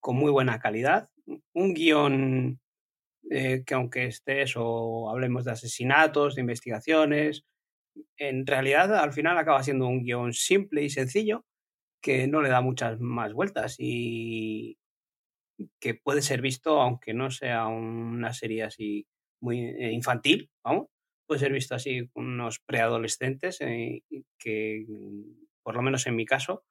con muy buena calidad, un guion eh, que aunque estés o hablemos de asesinatos, de investigaciones, en realidad al final acaba siendo un guion simple y sencillo que no le da muchas más vueltas y que puede ser visto aunque no sea una serie así muy infantil, vamos, puede ser visto así unos preadolescentes eh, que, por lo menos en mi caso,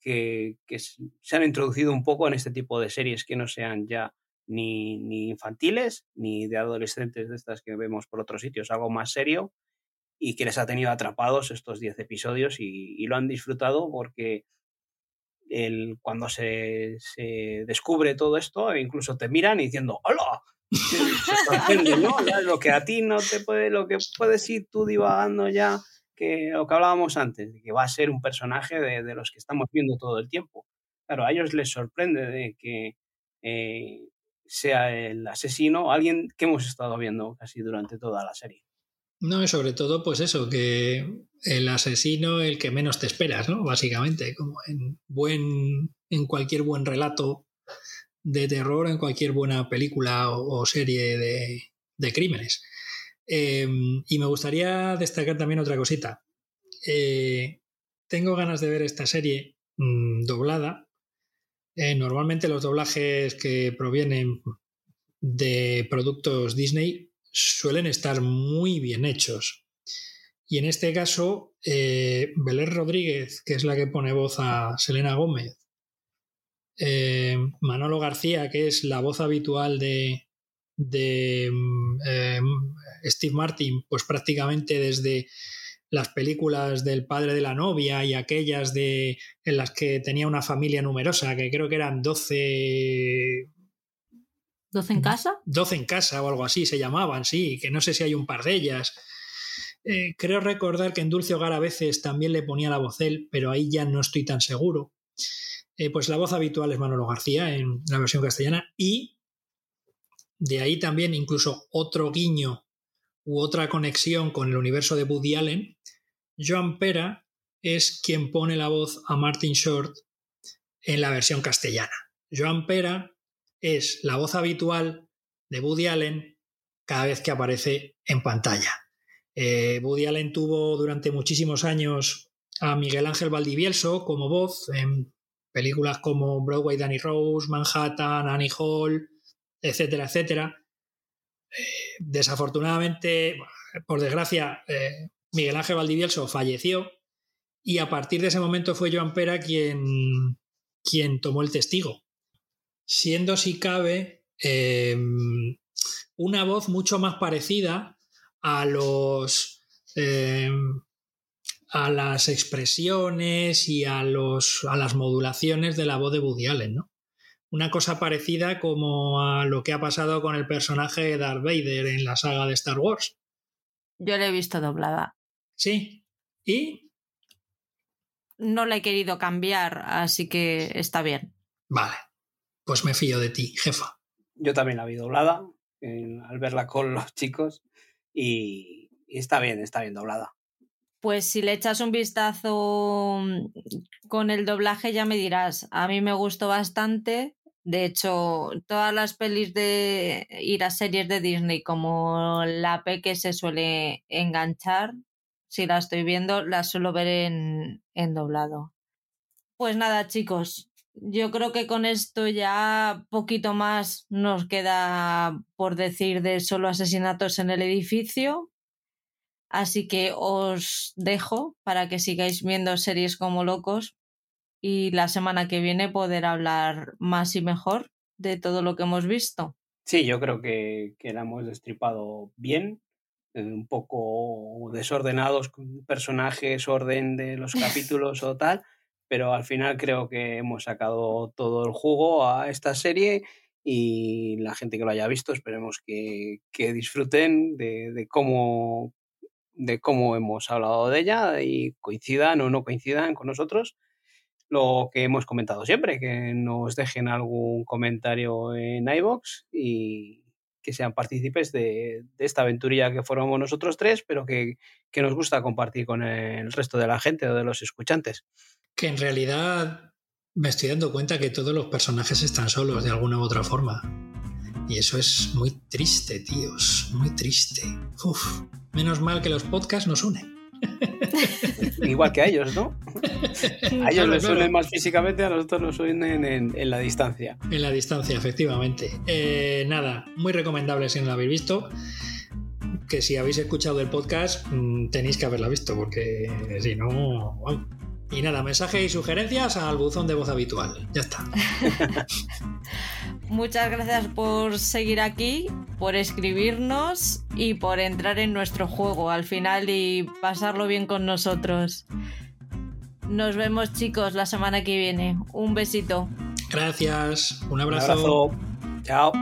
que, se han introducido un poco en este tipo de series que no sean ya ni, ni, infantiles ni de adolescentes de estas que vemos por otros sitios, algo más serio y que les ha tenido atrapados estos 10 episodios y, lo han disfrutado porque el, cuando se, se, descubre todo esto, incluso te miran diciendo ¡Hola! Se ¿no? Lo que a ti no te puede, lo que puedes ir tú divagando ya que lo que hablábamos antes, de que va a ser un personaje de, los que estamos viendo todo el tiempo. Claro, a ellos les sorprende de que eh, sea el asesino, alguien que hemos estado viendo casi durante toda la serie. No, y sobre todo, pues eso, que el asesino, el que menos te esperas, ¿no? Básicamente, como en buen, en cualquier buen relato de terror, en cualquier buena película o, serie de crímenes. Em, y me gustaría destacar también otra cosita. Eh, tengo ganas de ver esta serie mm, doblada. Eh, normalmente los doblajes que provienen de productos Disney suelen estar muy bien hechos. Y en este caso, eh, Belén Rodríguez, que es la que pone voz a Selena Gómez, Manolo García, que es la voz habitual de, de mm, Steve Martin, pues prácticamente desde las películas del padre de la novia y aquellas de en las que tenía una familia numerosa, que creo que eran 12 ¿12 en casa? 12 en casa o algo así se llamaban, sí, que no sé si hay un par de ellas. Eh, creo recordar que en Dulce Hogar a veces también le ponía la voz él, pero ahí ya no estoy tan seguro. Eh, pues la voz habitual es Manolo García en la versión castellana y de ahí también incluso otro guiño u otra conexión con el universo de Woody Allen, Joan Pera es quien pone la voz a Martin Short en la versión castellana. Joan Pera es la voz habitual de Woody Allen cada vez que aparece en pantalla. Eh, Woody Allen tuvo durante muchísimos años a Miguel Ángel Valdivielso como voz en películas como Broadway Danny Rose, Manhattan, Annie Hall, etcétera, etcétera desafortunadamente, por desgracia, eh, Miguel Ángel Valdivielso falleció y a partir de ese momento fue Joan Pera quien, quien tomó el testigo, siendo si cabe em, una voz mucho más parecida a los em, a las expresiones y a los a las modulaciones de la voz de Woody ¿no? Una cosa parecida como a lo que ha pasado con el personaje de Darth Vader en la saga de Star Wars. Yo la he visto doblada. Sí. ¿Y? No la he querido cambiar, así que está bien. Vale. Pues me fío de ti, jefa. Yo también la vi doblada al verla con los chicos y está bien, está bien doblada. Pues si le echas un vistazo con el doblaje ya me dirás. A mí me gustó bastante de hecho, todas las pelis de ir a series de Disney como la P que se suele enganchar, si la estoy viendo, la suelo ver en, en doblado. Pues nada, chicos, yo creo que con esto ya poquito más nos queda por decir de solo asesinatos en el edificio. Así que os dejo para que sigáis viendo series como locos, y la semana que viene poder hablar más y mejor de todo lo que hemos visto. Sí, yo creo que, que la hemos destripado bien, eh, un poco desordenados con personajes, orden de los capítulos o tal, pero al final creo que hemos sacado todo el jugo a esta serie y la gente que lo haya visto esperemos que, que disfruten de, de, cómo, de cómo hemos hablado de ella y coincidan o no coincidan con nosotros lo que hemos comentado siempre, que nos dejen algún comentario en iBox y que sean partícipes de, esta aventurilla que formamos nosotros tres, pero que, que, nos gusta compartir con el resto de la gente o de los escuchantes. Que en realidad me estoy dando cuenta que todos los personajes están solos de alguna u otra forma. Y eso es muy triste, tíos, muy triste. Uf, menos mal que los podcasts nos unen. Igual que a ellos, ¿no? A ellos les suelen más físicamente, a nosotros nos suenen en, la distancia. En la distancia, efectivamente. Eh, nada, muy recomendable si no lo habéis visto. Que si habéis escuchado el podcast, mm, tenéis que haberla visto, porque si no, Y nada, mensajes y sugerencias al buzón de voz habitual. Ya está. Muchas gracias por seguir aquí, por escribirnos y por entrar en nuestro juego al final y pasarlo bien con nosotros. Nos vemos chicos la semana que viene. Un besito. Gracias. Un abrazo. Chao.